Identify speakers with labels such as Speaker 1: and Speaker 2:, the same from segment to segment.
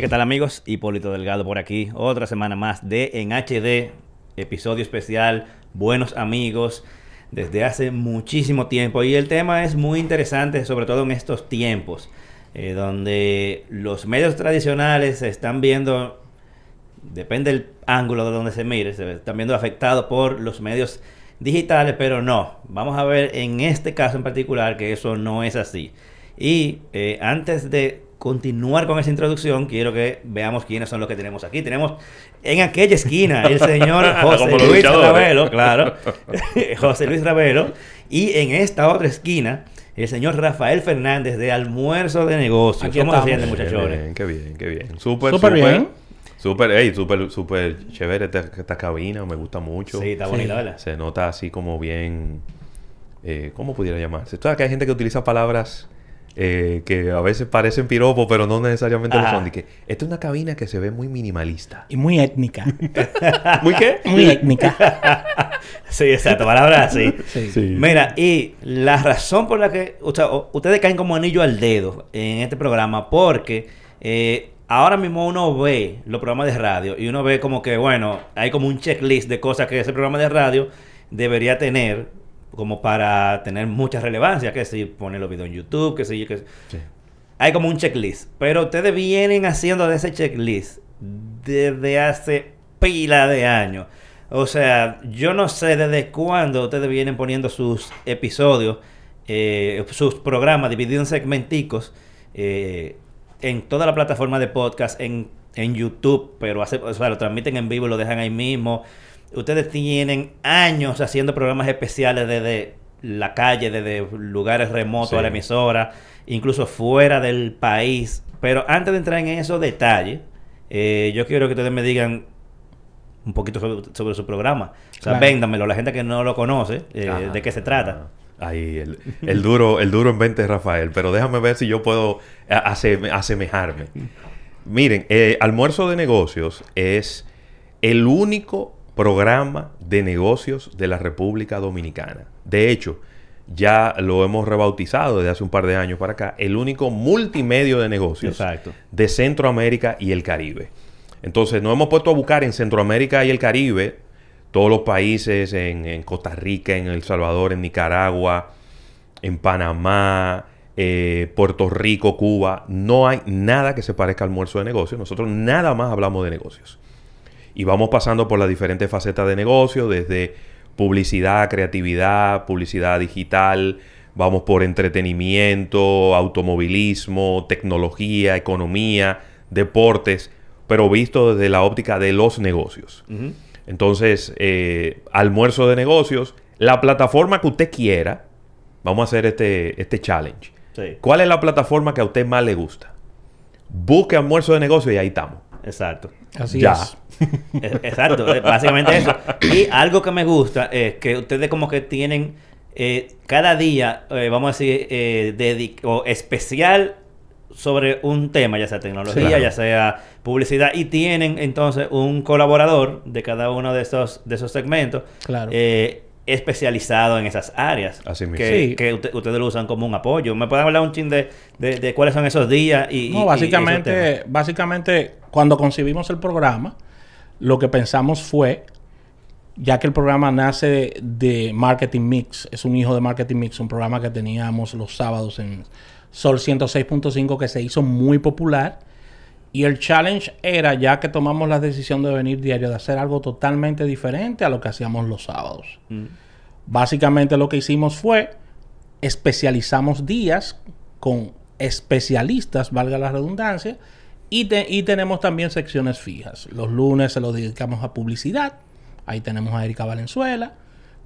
Speaker 1: ¿qué tal amigos? Hipólito Delgado por aquí. Otra semana más de En HD, episodio especial, buenos amigos, desde hace muchísimo tiempo. Y el tema es muy interesante, sobre todo en estos tiempos, eh, donde los medios tradicionales se están viendo, depende del ángulo de donde se mire, se están viendo afectados por los medios digitales, pero no. Vamos a ver en este caso en particular que eso no es así. Y eh, antes de continuar con esa introducción, quiero que veamos quiénes son los que tenemos aquí. Tenemos en aquella esquina el señor José Luis Ravelo, claro, José Luis Ravelo, y en esta otra esquina el señor Rafael Fernández de Almuerzo de Negocios.
Speaker 2: ¿Cómo se sienten, muchachones? Qué bien, qué bien. Súper, súper bien. Súper, hey, súper, súper chévere esta, cabina, me gusta mucho.
Speaker 1: Sí, está bonita, ¿verdad?
Speaker 2: Se nota así como bien, eh, ¿cómo pudiera llamarse? Esto que hay gente que utiliza palabras eh, que a veces parecen piropos, pero no necesariamente lo son. que esta es una cabina que se ve muy minimalista.
Speaker 3: Y muy étnica.
Speaker 2: ¿Muy qué?
Speaker 3: Muy étnica.
Speaker 1: sí, exacto. Palabra así. Sí. Mira, y la razón por la que ustedes caen como anillo al dedo en este programa, porque eh, ahora mismo uno ve los programas de radio y uno ve como que, bueno, hay como un checklist de cosas que ese programa de radio debería tener como para tener mucha relevancia, que si pone los videos en YouTube, que si... Que... Hay como un checklist, pero ustedes vienen haciendo de ese checklist desde hace pila de años. O sea, yo no sé desde cuándo ustedes vienen poniendo sus episodios, eh, sus programas divididos en segmenticos eh, en toda la plataforma de podcast, en, en YouTube, pero hace, o sea, lo transmiten en vivo y lo dejan ahí mismo ustedes tienen años haciendo programas especiales desde la calle, desde lugares remotos a la emisora, incluso fuera del país. Pero antes de entrar en esos detalles, eh, yo quiero que ustedes me digan un poquito sobre, su programa. O sea, véndamelo a la gente que no lo conoce, eh, de qué se trata.
Speaker 2: Ahí, el, el, duro, el duro en 20 Rafael. Pero déjame ver si yo puedo eh, asemejarme. Miren, Almuerzo de Negocios es el único programa de negocios de la República Dominicana. De hecho, ya lo hemos rebautizado desde hace un par de años para acá, el único multimedio de negocios de Centroamérica y el Caribe. Entonces, nos hemos puesto a buscar en Centroamérica y el Caribe, todos los países, en, Costa Rica, en El Salvador, en Nicaragua, en Panamá, eh, Puerto Rico, Cuba, no hay nada que se parezca al almuerzo de negocios. Nosotros nada más hablamos de negocios y vamos pasando por las diferentes facetas de negocio, desde publicidad, creatividad, publicidad digital, vamos por entretenimiento, automovilismo, tecnología, economía, deportes, pero visto desde la óptica de los negocios. Entonces, eh, almuerzo de negocios, la plataforma que usted quiera, vamos a hacer este, este challenge. ¿Cuál es la plataforma que a usted más le gusta? Busque almuerzo de negocios y ahí estamos.
Speaker 1: Exacto.
Speaker 3: Así ya.
Speaker 1: E, exacto, eh, básicamente eso. Y algo que me gusta es que ustedes como que tienen eh, cada día, eh, vamos a decir, eh, o especial sobre un tema, ya sea tecnología, ya sea publicidad, y tienen entonces un colaborador de cada uno de esos, de esos segmentos.
Speaker 3: Claro
Speaker 1: especializado en esas áreas
Speaker 2: Así mismo.
Speaker 1: que, que ustedes lo usan como un apoyo. ¿Me pueden hablar un chin de, de, cuáles son esos días? Y,
Speaker 3: no, básicamente, básicamente, cuando concibimos el programa, lo que pensamos fue, ya que el programa nace de Marketing Mix, es un hijo de Marketing Mix, un programa que teníamos los sábados en Sol 106.5 que se hizo muy popular. Y el challenge era, ya que tomamos la decisión de venir diario, de hacer algo totalmente diferente a lo que hacíamos los sábados. Mm. Básicamente lo que hicimos fue especializamos días con especialistas, valga la redundancia, y, y, tenemos también secciones fijas. Los lunes se los dedicamos a publicidad, ahí tenemos a Erika Valenzuela.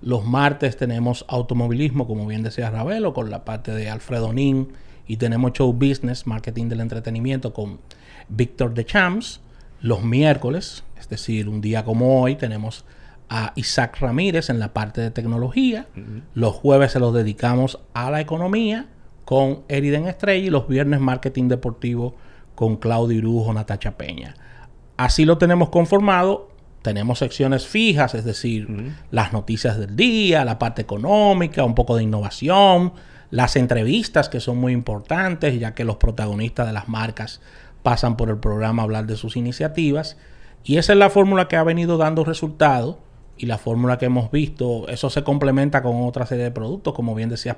Speaker 3: Los martes tenemos automovilismo, como bien decía Ravelo, con la parte de Alfredo Nin. Y tenemos show business, marketing del entretenimiento, con Víctor de Champs. Los miércoles, es decir, un día como hoy, tenemos a Isaac Ramírez en la parte de tecnología. Los jueves se los dedicamos a la economía con Eriden Estrella y los viernes marketing deportivo con Claudio Irujo, Natacha Peña. Así lo tenemos conformado. Tenemos secciones fijas, es decir, las noticias del día, la parte económica, un poco de innovación, las entrevistas que son muy importantes, ya que los protagonistas de las marcas pasan por el programa hablar de sus iniciativas. Y esa es la fórmula que ha venido dando resultados y la fórmula que hemos visto, eso se complementa con otra serie de productos, como bien decías,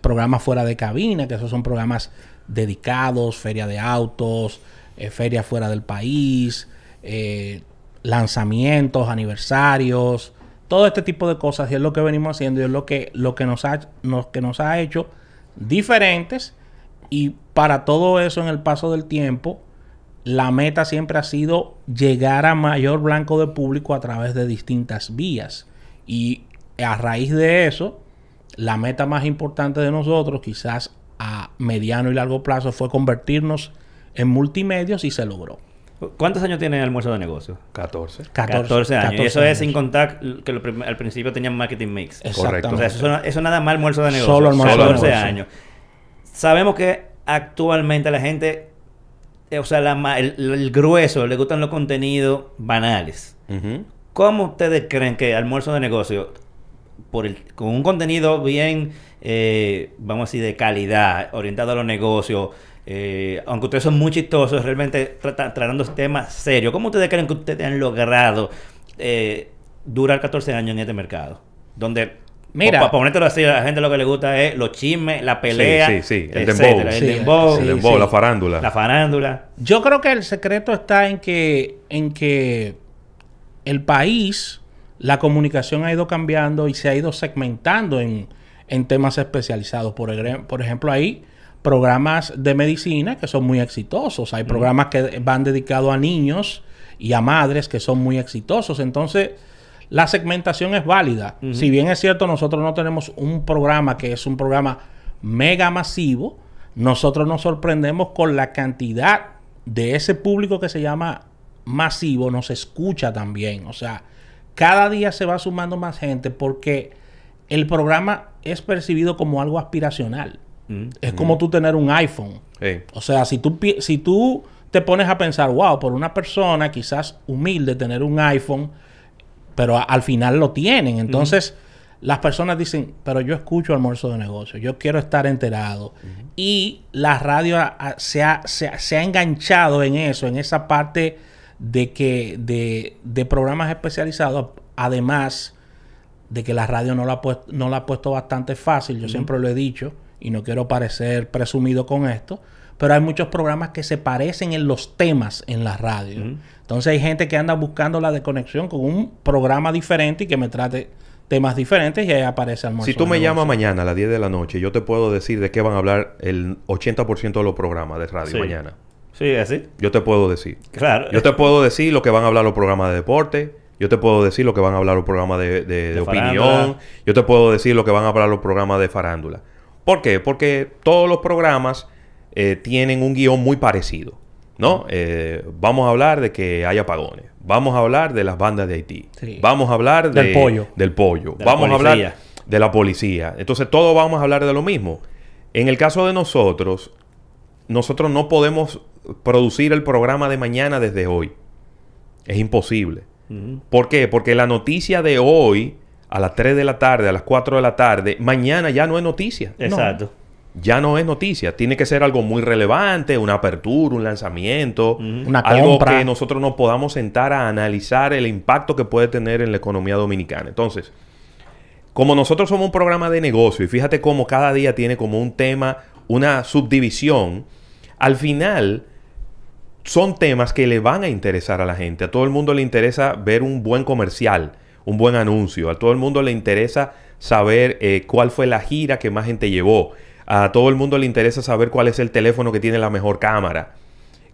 Speaker 3: programas fuera de cabina, que esos son programas dedicados, feria de autos, eh, feria fuera del país, eh, lanzamientos, aniversarios, todo este tipo de cosas y es lo que venimos haciendo y es lo que, lo que, nos, ha, que nos ha hecho diferentes y para todo eso en el paso del tiempo la meta siempre ha sido llegar a mayor blanco de público a través de distintas vías. Y a raíz de eso, la meta más importante de nosotros, quizás a mediano y largo plazo, fue convertirnos en multimedios y se logró.
Speaker 1: ¿Cuántos años tiene el almuerzo de negocio?
Speaker 2: 14.
Speaker 1: 14, años. y eso es sin contar que al principio tenían marketing mix.
Speaker 3: Correcto. O sea,
Speaker 1: eso, eso, nada más almuerzo de negocio. Solo almuerzo 14 años. Sabemos que actualmente la gente eh, o sea, el, grueso, le gustan los contenidos banales. ¿Cómo ustedes creen que almuerzo de negocio, por el, con un contenido bien, eh, vamos a decir, de calidad, orientado a los negocios, eh, aunque ustedes son muy chistosos, realmente tratando temas serios, ¿cómo ustedes creen que ustedes han logrado durar 14 años en este mercado? Donde Mira. Para ponértelo así, a la gente lo que le gusta es los chismes, la pelea.
Speaker 2: Sí, sí, sí. El dembow. El dembow. el dembow, la farándula.
Speaker 1: La farándula.
Speaker 3: Yo creo que el secreto está en que, en que el país, la comunicación ha ido cambiando y se ha ido segmentando en, en temas especializados. Por, por ejemplo, hay programas de medicina que son muy exitosos. Hay programas que van dedicados a niños y a madres que son muy exitosos. Entonces la segmentación es válida. Si bien es cierto, nosotros no tenemos un programa que es un programa mega masivo, nosotros nos sorprendemos con la cantidad de ese público que se llama masivo, nos escucha también. O sea, cada día se va sumando más gente porque el programa es percibido como algo aspiracional. Es como tú tener un iPhone. O sea, si tú, si tú te pones a pensar, wow, por una persona quizás humilde tener un iPhone, pero al final lo tienen. Entonces, las personas dicen, pero yo escucho almuerzo de negocio, yo quiero estar enterado. Y la radio se, ha, se, ha, enganchado en eso, en esa parte de que de, de programas especializados, además de que la radio no la, no la ha puesto bastante fácil, yo siempre lo he dicho, y no quiero parecer presumido con esto, pero hay muchos programas que se parecen en los temas en la radio. Entonces hay gente que anda buscando la desconexión con un programa diferente y que me trate temas diferentes y ahí aparece
Speaker 2: almuerzo. Si tú me llamas mañana a las 10 de la noche, yo te puedo decir de qué van a hablar el 80% de los programas de radio mañana.
Speaker 1: Sí, así.
Speaker 2: Yo te puedo decir.
Speaker 1: Claro.
Speaker 2: Yo te puedo decir lo que van a hablar los programas de deporte. Yo te puedo decir lo que van a hablar los programas de, opinión. Yo te puedo decir lo que van a hablar los programas de farándula. ¿Por qué? Porque todos los programas eh, tienen un guion muy parecido. ¿No? Eh, vamos a hablar de que hay apagones. Vamos a hablar de las bandas de Haití. Vamos a hablar
Speaker 3: del pollo.
Speaker 2: Del pollo. vamos a hablar de la policía. Entonces, todos vamos a hablar de lo mismo. En el caso de nosotros, nosotros no podemos producir el programa de mañana desde hoy. Es imposible. ¿Por qué? Porque la noticia de hoy, a las 3 de la tarde, a las 4 de la tarde, mañana ya no es noticia.
Speaker 1: Exacto
Speaker 2: ya no es noticia. Tiene que ser algo muy relevante, una apertura, un lanzamiento, una algo que nosotros nos podamos sentar a analizar el impacto que puede tener en la economía dominicana. Entonces, como nosotros somos un programa de negocio y fíjate cómo cada día tiene como un tema, una subdivisión, al final son temas que le van a interesar a la gente. A todo el mundo le interesa ver un buen comercial, un buen anuncio. A todo el mundo le interesa saber eh, cuál fue la gira que más gente llevó. A todo el mundo le interesa saber cuál es el teléfono que tiene la mejor cámara.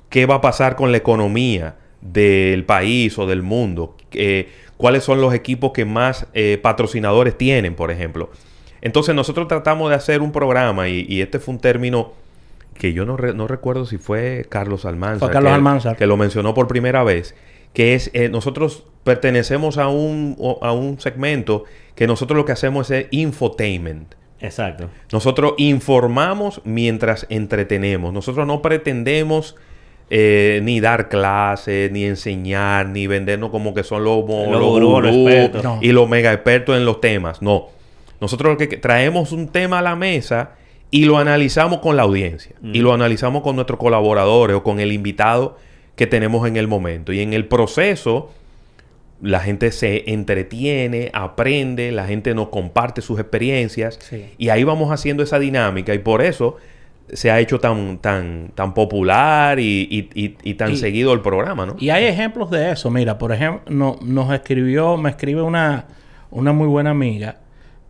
Speaker 2: ¿Qué va a pasar con la economía del país o del mundo? Eh, ¿Cuáles son los equipos que más eh, patrocinadores tienen, por ejemplo? Entonces nosotros tratamos de hacer un programa y, este fue un término que yo no, recuerdo si fue Carlos Almanzar.
Speaker 3: Carlos
Speaker 2: que,
Speaker 3: Almanzar.
Speaker 2: Que lo mencionó por primera vez. Que es, eh, nosotros pertenecemos a un, a un segmento que nosotros lo que hacemos es infotainment.
Speaker 1: Exacto.
Speaker 2: Nosotros informamos mientras entretenemos. Nosotros no pretendemos eh, ni dar clases, ni enseñar, ni vendernos como que son los, y los mega expertos en los temas. No. Nosotros lo que traemos un tema a la mesa y lo analizamos con la audiencia. Y lo analizamos con nuestros colaboradores o con el invitado que tenemos en el momento. Y en el proceso, la gente se entretiene, aprende, la gente nos comparte sus experiencias. Y ahí vamos haciendo esa dinámica. Y por eso se ha hecho tan, tan, tan popular y, tan seguido el programa, ¿no?
Speaker 3: Y hay ejemplos de eso. Mira, por ejemplo, nos escribió, me escribe una, una muy buena amiga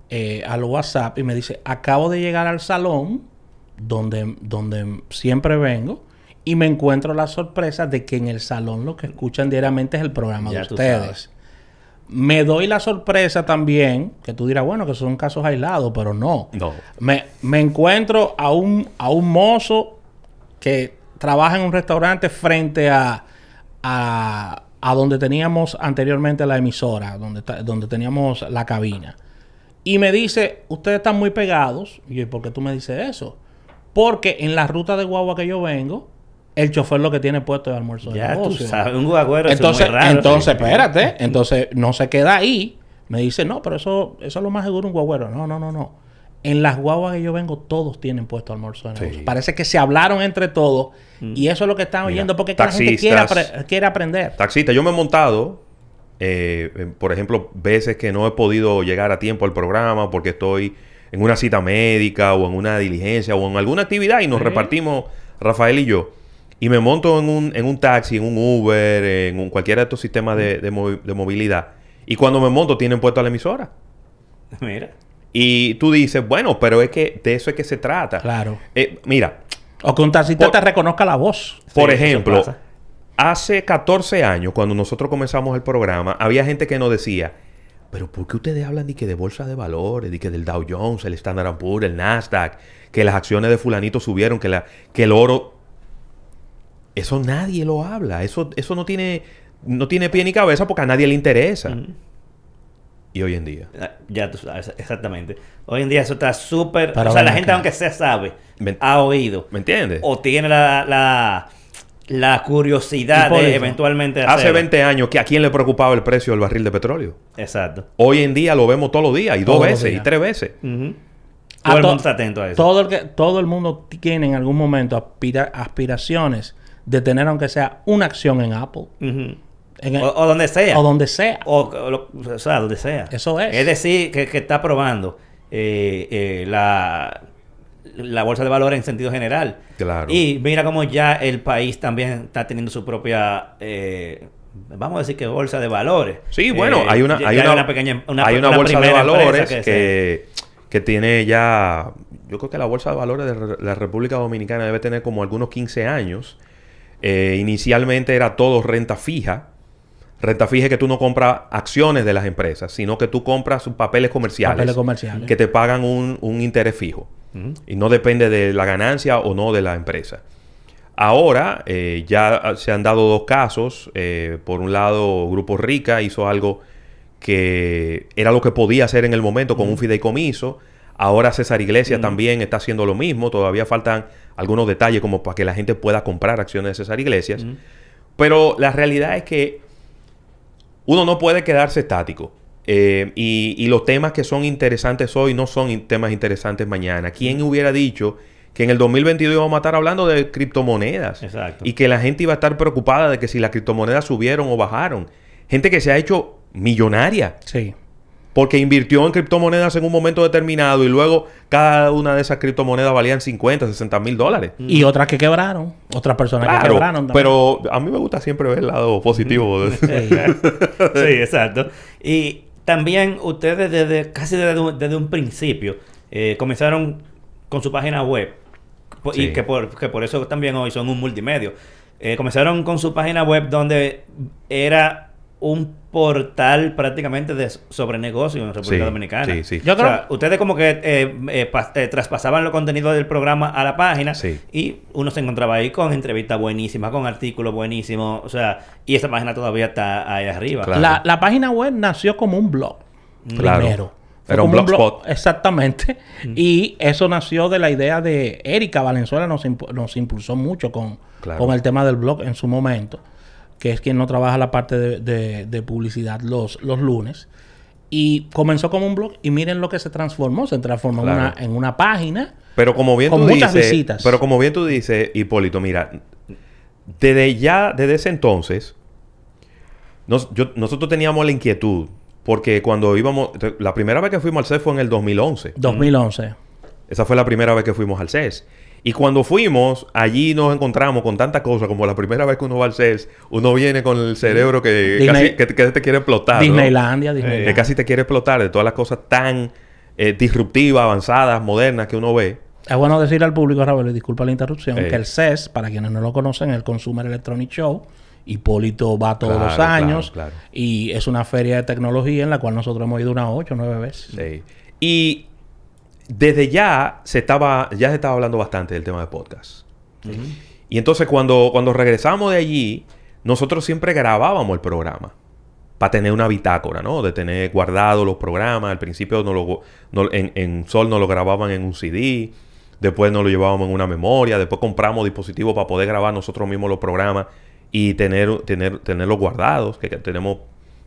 Speaker 3: eh, al WhatsApp y me dice, acabo de llegar al salón donde, donde siempre vengo y me encuentro la sorpresa de que en el salón lo que escuchan diariamente es el programa de ustedes. Me doy la sorpresa también, que tú dirás, bueno, que son casos aislados, pero no.
Speaker 2: No.
Speaker 3: Me, me encuentro a un, a un mozo que trabaja en un restaurante frente a, a, a donde teníamos anteriormente la emisora, donde, donde teníamos la cabina. Y me dice, ustedes están muy pegados. Y yo, ¿por qué tú me dices eso? Porque en la ruta de guagua que yo vengo, el chofer lo que tiene puesto es almuerzo
Speaker 1: ya Tú sabes, un guagüero
Speaker 3: entonces, es muy raro, Entonces, espérate. Entonces, no se queda ahí. Me dice, no, pero eso, eso es lo más seguro un guagüero. No, no, no, no. En las guaguas que yo vengo, todos tienen puesto almuerzo de Parece que se hablaron entre todos. Mm. Y eso es lo que están oyendo porque la gente quiere, quiere aprender.
Speaker 2: Taxista, yo me he montado eh, por ejemplo, veces que no he podido llegar a tiempo al programa porque estoy en una cita médica o en una diligencia o en alguna actividad y nos repartimos Rafael y yo. Y me monto en un, en un taxi, en un Uber, en un, cualquiera de estos sistemas de, movilidad. Y cuando me monto tienen puesto a la emisora.
Speaker 1: Mira.
Speaker 2: Y tú dices, bueno, pero es que de eso es que se trata.
Speaker 3: Claro.
Speaker 2: Eh, mira.
Speaker 3: O que un taxista te reconozca la voz.
Speaker 2: Por ejemplo, Hace 14 años, cuando nosotros comenzamos el programa, había gente que nos decía, pero ¿por qué ustedes hablan de que de bolsa de valores, de que del Dow Jones, el Standard Poor's, el Nasdaq, que las acciones de fulanito subieron, que, la, que el oro... Eso nadie lo habla, eso, eso no, tiene, no tiene pie ni cabeza porque a nadie le interesa. Y hoy en día.
Speaker 1: Ah, ya tú sabes, exactamente. Hoy en día eso está súper... O sea, la gente aunque sea sabe, ha oído.
Speaker 2: ¿Me entiendes?
Speaker 1: O tiene la la curiosidad de eventualmente
Speaker 2: Hace 20 años, que ¿a quién le preocupaba el precio del barril de petróleo?
Speaker 1: Exacto.
Speaker 2: Hoy en día lo vemos todos los días, y dos veces, y tres veces.
Speaker 1: Todo el mundo está atento a eso.
Speaker 3: Todo el, que, todo el mundo tiene en algún momento aspiraciones de tener, aunque sea, una acción en Apple.
Speaker 1: o, donde sea.
Speaker 3: O donde sea.
Speaker 1: O, sea, donde sea.
Speaker 3: Eso es.
Speaker 1: Es decir, que, está probando eh, eh, la la bolsa de valores en sentido general.
Speaker 2: Claro.
Speaker 1: Y mira cómo ya el país también está teniendo su propia, eh, vamos a decir que bolsa de valores.
Speaker 2: Sí, bueno, eh, hay una, hay una, pequeña, hay una, bolsa de valores que, que, tiene ya, yo creo que la bolsa de valores de la República Dominicana debe tener como algunos 15 años. Eh, inicialmente era todo renta fija. Renta fija es que tú no compras acciones de las empresas, sino que tú compras papeles comerciales,
Speaker 3: papeles comerciales.
Speaker 2: que te pagan un, un interés fijo. Y no depende de la ganancia o no de la empresa. Ahora eh, ya se han dado dos casos. Eh, por un lado, Grupo Rica hizo algo que era lo que podía hacer en el momento con un fideicomiso. Ahora César Iglesias también está haciendo lo mismo. Todavía faltan algunos detalles como para que la gente pueda comprar acciones de César Iglesias. Pero la realidad es que uno no puede quedarse estático. Eh, y, los temas que son interesantes hoy no son temas interesantes mañana. ¿Quién hubiera dicho que en el 2022 íbamos a estar hablando de criptomonedas?
Speaker 1: Exacto.
Speaker 2: Y que la gente iba a estar preocupada de que si las criptomonedas subieron o bajaron. Gente que se ha hecho millonaria.
Speaker 3: Sí.
Speaker 2: Porque invirtió en criptomonedas en un momento determinado y luego cada una de esas criptomonedas valían 50, 60 mil dólares.
Speaker 3: Y otras que quebraron. Otras personas que quebraron también.
Speaker 2: Pero a mí me gusta siempre ver el lado positivo.
Speaker 1: sí, sí exacto. Y también ustedes desde casi desde, un principio eh, comenzaron con su página web y que por, que por eso también hoy son un multimedio. Eh, comenzaron con su página web donde era un portal prácticamente de sobre negocio en República Dominicana.
Speaker 2: Sí, sí.
Speaker 1: Yo creo, ustedes como que eh, eh, eh, traspasaban los contenidos del programa a la página y uno se encontraba ahí con entrevistas buenísimas, con artículos buenísimos, o sea, y esa página todavía está ahí arriba.
Speaker 3: La, página web nació como un blog primero.
Speaker 2: Era un blogspot.
Speaker 3: exactamente. Mm. Y eso nació de la idea de Erika Valenzuela, nos, nos impulsó mucho con, con el tema del blog en su momento que es quien no trabaja la parte de, publicidad los, los lunes. Y comenzó como un blog y miren lo que se transformó. Se transformó en, una, página.
Speaker 2: Pero como bien tú dices, pero como bien tú dices, Hipólito, mira, desde ya, desde ese entonces, nosotros teníamos la inquietud, porque cuando íbamos, la primera vez que fuimos al CES fue en el 2011.
Speaker 3: 2011.
Speaker 2: Esa fue la primera vez que fuimos al CES. Y cuando fuimos, allí nos encontramos con tantas cosas como la primera vez que uno va al CES, uno viene con el cerebro que, casi, que, te quiere explotar.
Speaker 3: Disneylandia, Disneylandia.
Speaker 2: Que casi te quiere explotar de todas las cosas tan eh, disruptivas, avanzadas, modernas que uno ve.
Speaker 3: Es bueno decir al público, Raúl, disculpa la interrupción, que el CES, para quienes no lo conocen, el Consumer Electronic Show, Hipólito va todos los años y es una feria de tecnología en la cual nosotros hemos ido unas ocho o nueve veces.
Speaker 2: Sí. Y desde ya se estaba, ya se estaba hablando bastante del tema de podcast. Y entonces cuando, cuando regresamos de allí, nosotros siempre grabábamos el programa para tener una bitácora, ¿no? De tener guardado los programas. Al principio no lo, en, en, Sol nos lo grababan en un CD, después nos lo llevábamos en una memoria, después compramos dispositivos para poder grabar nosotros mismos los programas y tener, tener, tenerlos guardados, que, tenemos,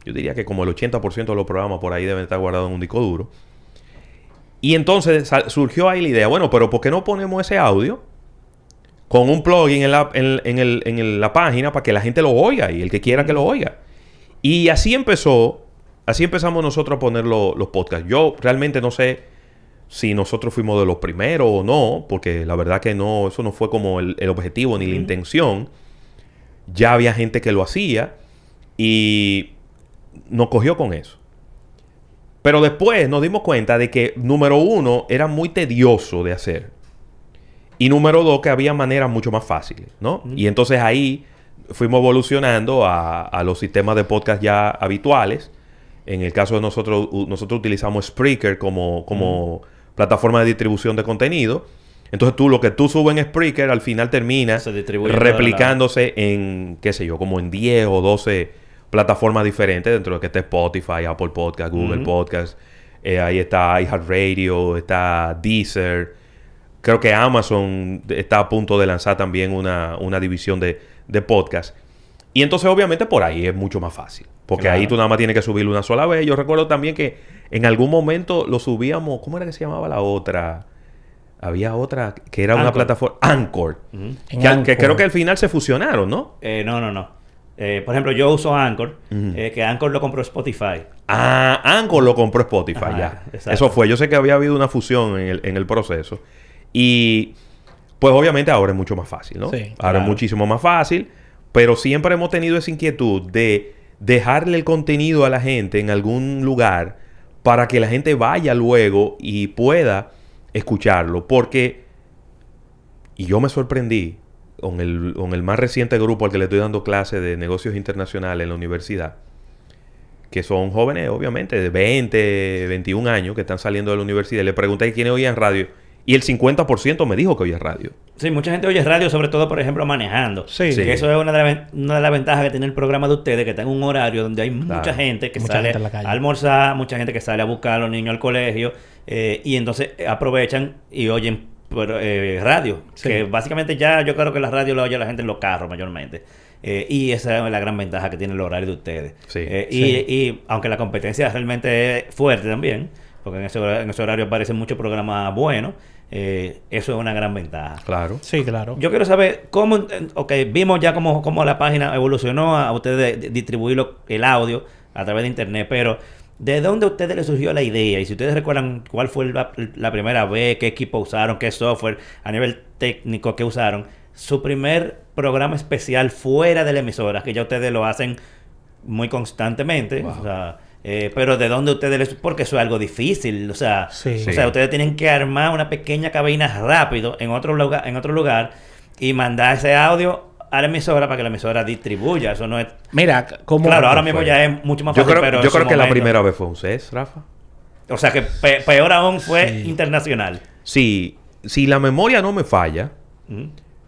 Speaker 2: yo diría que como el 80% de los programas por ahí deben estar guardados en un disco duro. Y entonces surgió ahí la idea, bueno, pero ¿por qué no ponemos ese audio con un plugin en la, en, la página para que la gente lo oiga y el que quiera que lo oiga? Y así empezó, así empezamos nosotros a poner los podcasts. Yo realmente no sé si nosotros fuimos de los primeros o no, porque la verdad que no, eso no fue como el, objetivo ni la intención ya había gente que lo hacía y nos cogió con eso. Pero después nos dimos cuenta de que, número uno, era muy tedioso de hacer. Y número dos, que había maneras mucho más fáciles, ¿no? Y entonces ahí fuimos evolucionando a, los sistemas de podcast ya habituales. En el caso de nosotros, nosotros utilizamos Spreaker como, como plataforma de distribución de contenido. Entonces tú lo que tú subes en Spreaker al final termina replicándose en, qué sé yo, como en 10 o 12 plataformas diferentes, dentro de que está Spotify, Apple Podcast, Google Podcast, eh, ahí está iHeartRadio, está Deezer. Creo que Amazon está a punto de lanzar también una, división de, de podcast. Y entonces obviamente por ahí es mucho más fácil. Porque ahí tú nada más tienes que subirlo una sola vez. Yo recuerdo también que en algún momento lo subíamos, ¿cómo era que se llamaba la otra? había otra que era una plataforma, Anchor, que, creo que al final se fusionaron, ¿no?
Speaker 1: Eh, no, no, no. Eh, por ejemplo, yo uso Anchor, eh, que Anchor lo compró Spotify.
Speaker 2: Ah, Anchor lo compró Spotify, ya. Eso fue. Yo sé que había habido una fusión en el, en el proceso. Y pues obviamente ahora es mucho más fácil, ¿no? Sí, ahora es muchísimo más fácil, pero siempre hemos tenido esa inquietud de dejarle el contenido a la gente en algún lugar para que la gente vaya luego y pueda escucharlo, porque, y yo me sorprendí con el, con el más reciente grupo al que le estoy dando clase de negocios internacionales en la universidad, que son jóvenes, obviamente, de 20, 21 años, que están saliendo de la universidad. Le pregunté quiénes oían radio y el 50% me dijo que oía radio.
Speaker 1: Sí, mucha gente oye radio, sobre todo, por ejemplo, manejando. Sí. Eso es una de, las ventajas que tiene el programa de ustedes, que está en un horario donde hay mucha gente que sale a almorzar, mucha gente que sale a buscar a los niños al colegio, eh, y entonces aprovechan y oyen eh, radio. Que básicamente ya yo creo que la radio la oye la gente en los carros mayormente. Eh, y esa es la gran ventaja que tiene el horario de ustedes. Sí, y, y, aunque la competencia realmente es fuerte también, porque en ese, en ese horario aparecen muchos programas buenos, eh, eso es una gran ventaja.
Speaker 2: Claro.
Speaker 3: Sí, claro.
Speaker 1: Yo quiero saber cómo, ok, vimos ya cómo, cómo la página evolucionó a ustedes distribuir el audio a través de internet, pero ¿de dónde a ustedes les surgió la idea? Y si ustedes recuerdan cuál fue la, primera vez, qué equipo usaron, qué software, a nivel técnico que usaron, su primer programa especial fuera de la emisora, que ya ustedes lo hacen muy constantemente. O sea, eh, pero ¿de dónde ustedes les...? Porque eso es algo difícil. O sea, o sea, ustedes tienen que armar una pequeña cabina rápido en otro lugar, en otro lugar y mandar ese audio a la emisora para que la emisora distribuya. Eso no es...
Speaker 3: Mira,
Speaker 1: como... Claro, ahora mismo ya es mucho más
Speaker 2: fácil, yo creo, pero... Yo creo que la primera vez fue un CES, Rafa.
Speaker 1: O sea, que peor aún fue internacional.
Speaker 2: Sí. Si la memoria no me falla,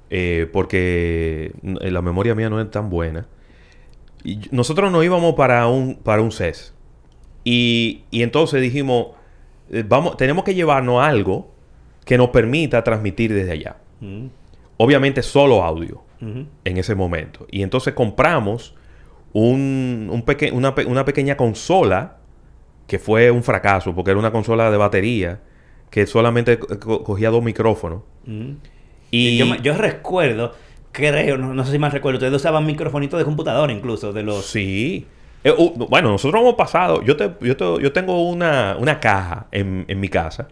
Speaker 2: eh, porque la memoria mía no es tan buena, y nosotros nos íbamos para un, para un CES. Y, entonces dijimos, eh, vamos, tenemos que llevarnos algo que nos permita transmitir desde allá. Mm. Obviamente solo audio en ese momento. Y entonces compramos un, una, pequeña consola que fue un fracaso porque era una consola de batería que solamente cogía dos micrófonos.
Speaker 1: Y yo, yo, recuerdo, creo, no, no, sé si más recuerdo, ustedes usaban microfonitos de computadora incluso, de los...
Speaker 2: Sí. Eh, bueno, nosotros hemos pasado, yo, te, yo, yo tengo una, una caja en, en, mi casa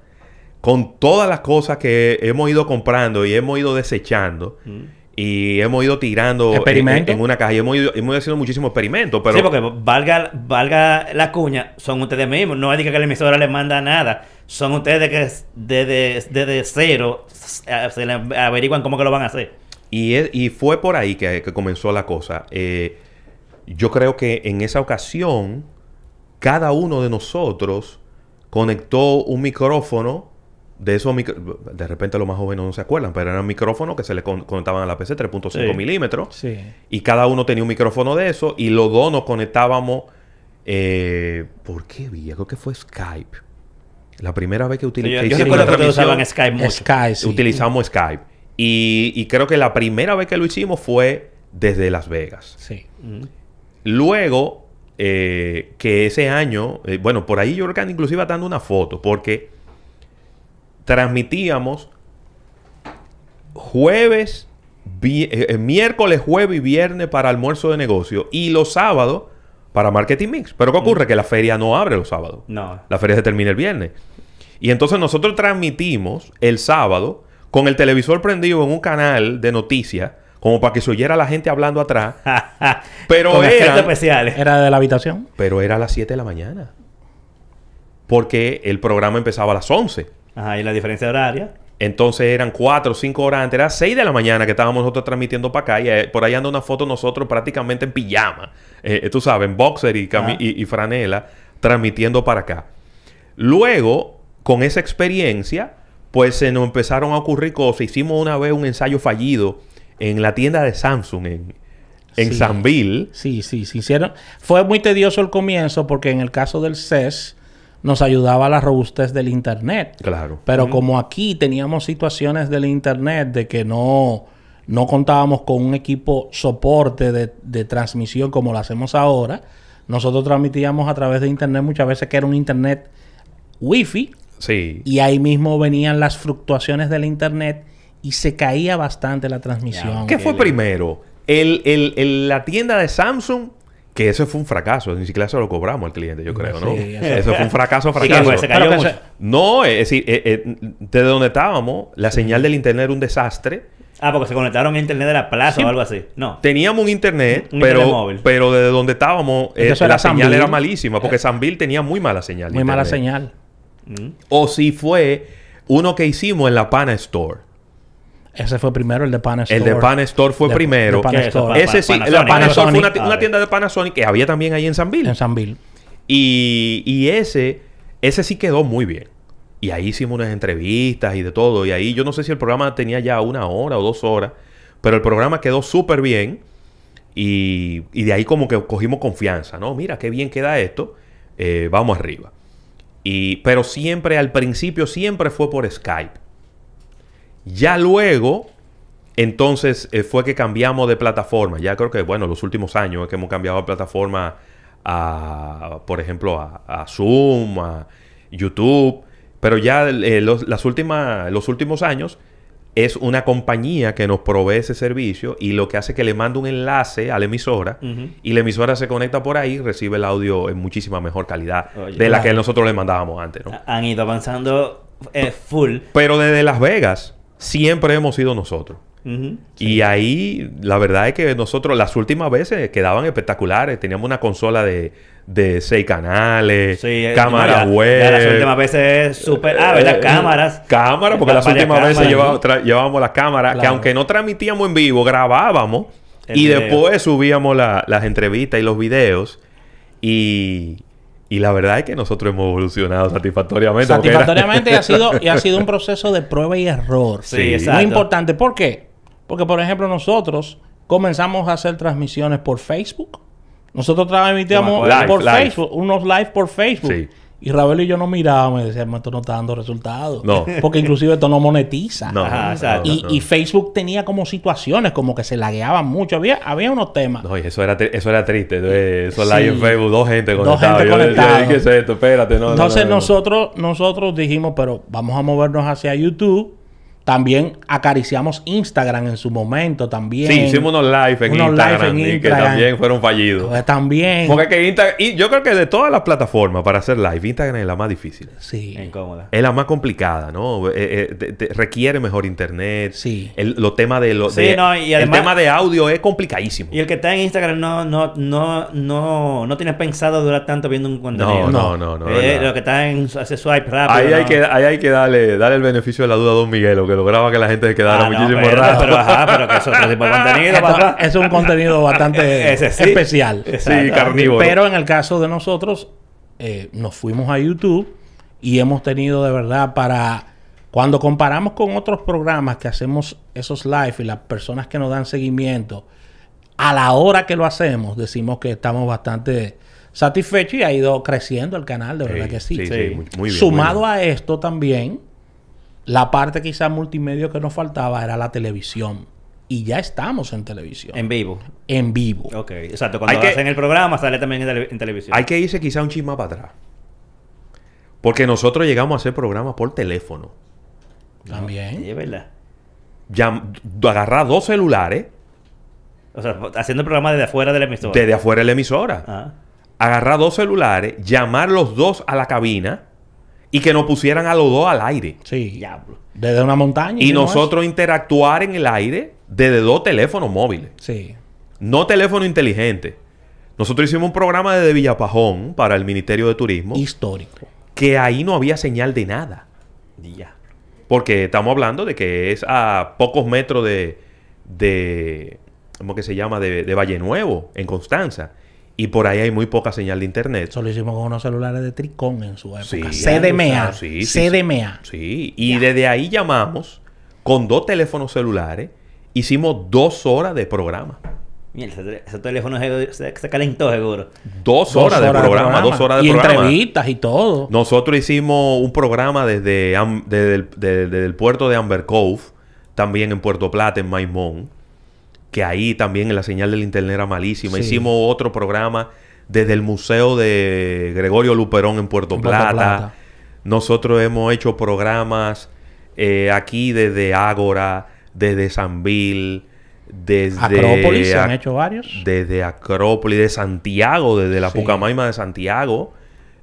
Speaker 2: con todas las cosas que hemos ido comprando y hemos ido desechando. Mm. Y hemos ido tirando en, una caja y hemos ido, hemos ido haciendo muchísimos experimentos. Pero...
Speaker 1: Sí, porque valga, valga la cuña, son ustedes mismos. No es que la emisora les manda nada. Son ustedes que desde, desde cero se le averiguan cómo que lo van a hacer.
Speaker 2: Y, y fue por ahí que, que comenzó la cosa. Eh, yo creo que en esa ocasión, cada uno de nosotros conectó un micrófono de esos de repente los más jóvenes no se acuerdan, pero eran micrófonos que se le conectaban a la PC 3.5 milímetros. Y cada uno tenía un micrófono de eso y los dos nos conectábamos. Eh, ¿Por qué vía? Creo que fue Skype. La primera vez que
Speaker 1: utilicé. yo, recuerdo que usaban Skype
Speaker 2: Skype, Utilizamos Skype. Y, creo que la primera vez que lo hicimos fue desde Las Vegas.
Speaker 3: Sí.
Speaker 2: Luego, eh, que ese año, eh, bueno, por ahí yo creo que inclusive dando una foto, porque transmitíamos jueves, eh, miércoles, jueves y viernes para almuerzo de negocio y los sábados para marketing mix. Pero ¿qué ocurre? Que la feria no abre los sábados.
Speaker 1: No.
Speaker 2: La feria se termina el viernes. Y entonces nosotros transmitimos el sábado con el televisor prendido en un canal de noticias como para que se oyera la gente hablando atrás. pero era,
Speaker 3: especiales. era de la habitación.
Speaker 2: Pero era a las 7 de la mañana. Porque el programa empezaba a las 11.
Speaker 1: Ajá, y la diferencia horaria.
Speaker 2: Entonces eran 4 o 5 horas antes, era 6 de la mañana que estábamos nosotros transmitiendo para acá y eh, por ahí anda una foto nosotros prácticamente en pijama. Eh, tú sabes, en boxer y, y, franela, transmitiendo para acá. Luego, con esa experiencia, pues se nos empezaron a ocurrir cosas. Hicimos una vez un ensayo fallido en la tienda de Samsung en, en Sanville.
Speaker 3: Sí, sí, sí. Hicieron. Fue muy tedioso el comienzo porque en el caso del CES nos ayudaba la robustez del Internet.
Speaker 2: Claro.
Speaker 3: Pero como aquí teníamos situaciones del Internet de que no, no contábamos con un equipo soporte de, de transmisión como lo hacemos ahora, nosotros transmitíamos a través de Internet muchas veces que era un Internet Wi-Fi.
Speaker 2: Sí.
Speaker 3: Y ahí mismo venían las fluctuaciones del Internet y se caía bastante la transmisión.
Speaker 2: ¿Qué fue primero? El, la tienda de Samsung, que eso fue un fracaso, ni siquiera se lo cobramos al cliente, yo creo, ¿no? eso fue un fracaso, fracaso.
Speaker 1: se cayó
Speaker 2: No, es decir, eh, eh, desde donde estábamos, la señal del internet era un desastre.
Speaker 1: Ah, porque se conectaron a internet de la plaza o algo así. No.
Speaker 2: Teníamos un internet, pero, pero desde donde estábamos, eh, la señal era malísima, porque Sanville tenía muy mala señal.
Speaker 3: Muy mala señal.
Speaker 2: Mm. O si fue uno que hicimos en la Pana Store.
Speaker 3: Ese fue primero, el de Panasonic.
Speaker 2: El de Panasonic fue primero. Ese sí, la Panasonic fue una, tienda de Panasonic que había también ahí en Sanville.
Speaker 3: En Sanville.
Speaker 2: Y, y ese, ese sí quedó muy bien. Y ahí hicimos unas entrevistas y de todo. Y ahí yo no sé si el programa tenía ya una hora o dos horas, pero el programa quedó súper bien. Y, y, de ahí como que cogimos confianza, ¿no? Mira, qué bien queda esto. Eh, vamos arriba. Y, pero siempre, al principio, siempre fue por Skype. Ya luego, entonces eh, fue que cambiamos de plataforma. Ya creo que, bueno, los últimos años es que hemos cambiado de plataforma a, por ejemplo, a, Zoom, a YouTube. Pero ya eh, los, las últimas, los últimos años es una compañía que nos provee ese servicio y lo que hace es que le manda un enlace a la emisora y la emisora se conecta por ahí y recibe el audio en muchísima mejor calidad de la que nosotros le mandábamos antes. ¿no?
Speaker 1: Han ido avanzando eh, full.
Speaker 2: Pero desde Las Vegas siempre hemos sido nosotros. Y ahí, la verdad es que nosotros las últimas veces quedaban espectaculares. Teníamos una consola de, de seis canales, sí, eh, cámara web.
Speaker 1: las últimas veces super. Ah, ¿verdad? Eh, cámaras.
Speaker 2: Cámaras, porque las últimas veces llevábamos, las cámaras, que aunque no transmitíamos en vivo, grabábamos y después subíamos las entrevistas y los videos. Y, y la verdad es que nosotros hemos evolucionado satisfactoriamente.
Speaker 3: Satisfactoriamente y, ha sido, y ha sido un proceso de prueba y error.
Speaker 1: Sí, exacto.
Speaker 3: Muy importante. ¿Por qué? Porque, por ejemplo, nosotros comenzamos a hacer transmisiones por Facebook. Nosotros transmitíamos por Facebook, unos live por Facebook. Sí. Y Ravel y yo nos mirábamos y decíamos, esto no está dando resultados.
Speaker 2: No.
Speaker 3: Porque inclusive esto no monetiza.
Speaker 2: No,
Speaker 1: Ajá,
Speaker 2: no,
Speaker 1: exacto.
Speaker 2: no,
Speaker 3: Y,
Speaker 2: no.
Speaker 3: y Facebook tenía como situaciones, como que se lagueaban mucho. Había, había unos temas.
Speaker 2: No, y eso era, tri- eso era triste. Eso
Speaker 3: Sí.
Speaker 2: live en Facebook, dos gente
Speaker 3: Dos
Speaker 2: conectadas.
Speaker 3: gente
Speaker 2: Yo decía,
Speaker 3: conectadas.
Speaker 2: ¿qué es esto? Espérate, no, no,
Speaker 3: Entonces
Speaker 2: no, no.
Speaker 3: nosotros, nosotros dijimos, pero vamos a movernos hacia YouTube. También acariciamos Instagram en su momento también.
Speaker 2: Sí, hicimos unos live en
Speaker 3: Unos
Speaker 2: Instagram
Speaker 3: live en
Speaker 2: y que también fueron fallidos.
Speaker 3: Pues también.
Speaker 2: Porque que Instagram, y yo creo que de todas las plataformas para hacer live, Instagram es la más difícil.
Speaker 3: Sí.
Speaker 1: Incómoda.
Speaker 2: Es la más complicada, ¿no? Eh, eh, te- te- requiere mejor internet.
Speaker 3: Sí.
Speaker 2: El, los temas de los.
Speaker 1: Sí, no, y además-
Speaker 2: el tema de audio es complicadísimo.
Speaker 1: Y el que está en Instagram no, no, no, no, no tiene pensado durar tanto viendo un contenido.
Speaker 2: No, no, no, no,
Speaker 1: Eh, lo que está en hace swipe rápido.
Speaker 2: Ahí hay,
Speaker 1: no.
Speaker 2: que, ahí hay que darle, darle el beneficio de la duda a Don Miguel, que lograba que la gente se quedara
Speaker 1: Ah, no,
Speaker 2: muchísimo
Speaker 1: pero,
Speaker 2: rato.
Speaker 1: pero, ajá, pero que es otro tipo de contenido,
Speaker 3: Esto es un contenido bastante
Speaker 1: Ese sí.
Speaker 3: especial.
Speaker 1: Exacto.
Speaker 2: Sí, carnívoro.
Speaker 3: Pero en el caso de nosotros, eh, nos fuimos a YouTube y hemos tenido de verdad para... Cuando comparamos con otros programas que hacemos esos live y las personas que nos dan seguimiento, a la hora que lo hacemos, decimos que estamos bastante satisfechos y ha ido creciendo el canal, de verdad que sí.
Speaker 2: Sí,
Speaker 1: Sí.
Speaker 2: sí, muy, muy bien.
Speaker 3: Sumado
Speaker 2: muy bien.
Speaker 3: a esto también, la parte quizá multimedia que nos faltaba era la televisión. Y ya estamos en televisión.
Speaker 1: En vivo.
Speaker 3: en vivo.
Speaker 1: Ok, exacto. Cuando
Speaker 2: Hay que-
Speaker 1: hacen el programa sale también en, tele- en televisión.
Speaker 2: Hay que irse quizá un chisme para atrás. Porque nosotros llegamos a hacer programas por teléfono.
Speaker 3: También.
Speaker 1: Sí, es verdad.
Speaker 2: Agarrar dos celulares
Speaker 1: O sea, haciendo el programa desde afuera de la emisora.
Speaker 2: desde afuera de la emisora.
Speaker 1: Ah.
Speaker 2: Agarrar dos celulares, llamar los dos a la cabina y que nos pusieran a los dos al aire.
Speaker 3: Sí.
Speaker 1: Diablo.
Speaker 3: Desde una montaña.
Speaker 2: Y nosotros interactuar en el aire desde dos teléfonos móviles.
Speaker 3: Sí.
Speaker 2: No teléfono inteligente. Nosotros hicimos un programa desde Villapajón para el Ministerio de Turismo
Speaker 3: Histórico.
Speaker 2: que ahí no había señal de nada.
Speaker 1: Ya.
Speaker 2: Porque estamos hablando de que es a pocos metros de, de ¿cómo que se llama? De, de Valle Nuevo, en Constanza. Y por ahí hay muy poca señal de internet.
Speaker 3: Eso lo hicimos con unos celulares de Tricón en su época.
Speaker 2: Sí.
Speaker 3: CDMA.
Speaker 2: Sí, sí,
Speaker 3: CDMA.
Speaker 2: Sí, y desde ahí llamamos con dos teléfonos celulares. Hicimos dos horas de programa.
Speaker 1: Mierda, ese, ese teléfono se, calentó seguro.
Speaker 2: Dos horas, de, programa, dos horas de
Speaker 3: y
Speaker 2: programa.
Speaker 3: entrevistas y todo.
Speaker 2: Nosotros hicimos un programa desde, desde, el, de- desde el puerto de Amber Cove, también en Puerto Plata, en Maimón, que ahí también la señal del internet era malísima.
Speaker 3: Sí.
Speaker 2: Hicimos otro programa desde el Museo de Gregorio Luperón en Puerto,
Speaker 3: En Puerto
Speaker 2: Plata.
Speaker 3: Plata.
Speaker 2: Nosotros hemos hecho programas eh, aquí desde Ágora, desde Sanville, desde...
Speaker 3: Acrópolis, se han hecho varios.
Speaker 2: desde Acrópolis, de Santiago, desde la
Speaker 3: Sí.
Speaker 2: Pucamaima de Santiago.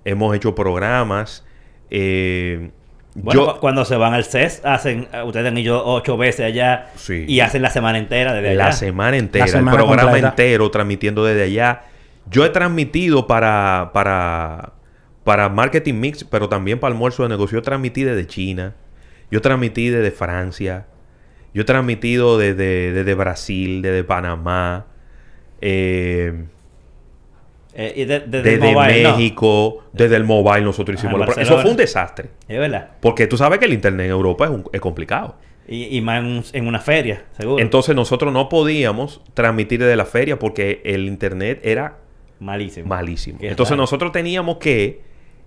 Speaker 2: Hemos hecho programas. eh,
Speaker 1: Bueno,
Speaker 2: yo,
Speaker 1: cu- cuando se van al CES, hacen, eh, ustedes han ido ocho veces allá
Speaker 2: Sí.
Speaker 1: y hacen la semana entera desde allá.
Speaker 2: la semana entera,
Speaker 3: La semana
Speaker 2: el programa
Speaker 3: completa.
Speaker 2: entero transmitiendo desde allá. Yo he transmitido para, para, para Marketing Mix, pero también para Almuerzo de Negocio. Yo transmití desde China. Yo transmití desde Francia. Yo he transmitido desde, desde Brasil, desde Panamá. eh,
Speaker 1: Eh, y de- desde el
Speaker 2: desde
Speaker 1: mobile, no.
Speaker 2: México, desde el mobile nosotros hicimos
Speaker 1: Ah.
Speaker 2: Eso fue un desastre.
Speaker 1: Es verdad.
Speaker 2: Porque tú sabes que el internet en Europa es, un- es complicado.
Speaker 1: Y, y más en, un- en una feria, seguro.
Speaker 2: Entonces nosotros no podíamos transmitir desde la feria porque el internet era
Speaker 1: Malísimo.
Speaker 2: malísimo.
Speaker 1: Qué
Speaker 2: Entonces
Speaker 1: raro.
Speaker 2: nosotros teníamos que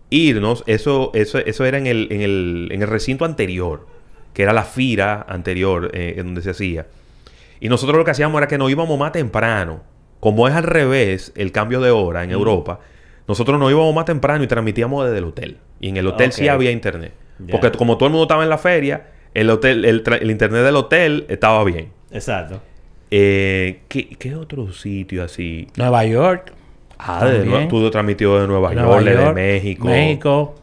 Speaker 2: irnos, eso, eso, eso era en el, en, el, en el recinto anterior, que era la fira anterior eh, en donde se hacía. Y nosotros lo que hacíamos era que nos íbamos más temprano. Como es al revés el cambio de hora en
Speaker 1: Mm.
Speaker 2: Europa, nosotros nos íbamos más temprano y transmitíamos desde el hotel. Y en el hotel sí había internet. Porque como todo el mundo estaba en la feria, el, hotel, el, internet del hotel estaba bien.
Speaker 1: Exacto.
Speaker 2: Eh, ¿qué, qué otro sitio así?
Speaker 3: Nueva York.
Speaker 2: Ah, de tú transmitió de Nueva,
Speaker 3: Nueva
Speaker 2: York, de
Speaker 3: York,
Speaker 2: México,
Speaker 3: México.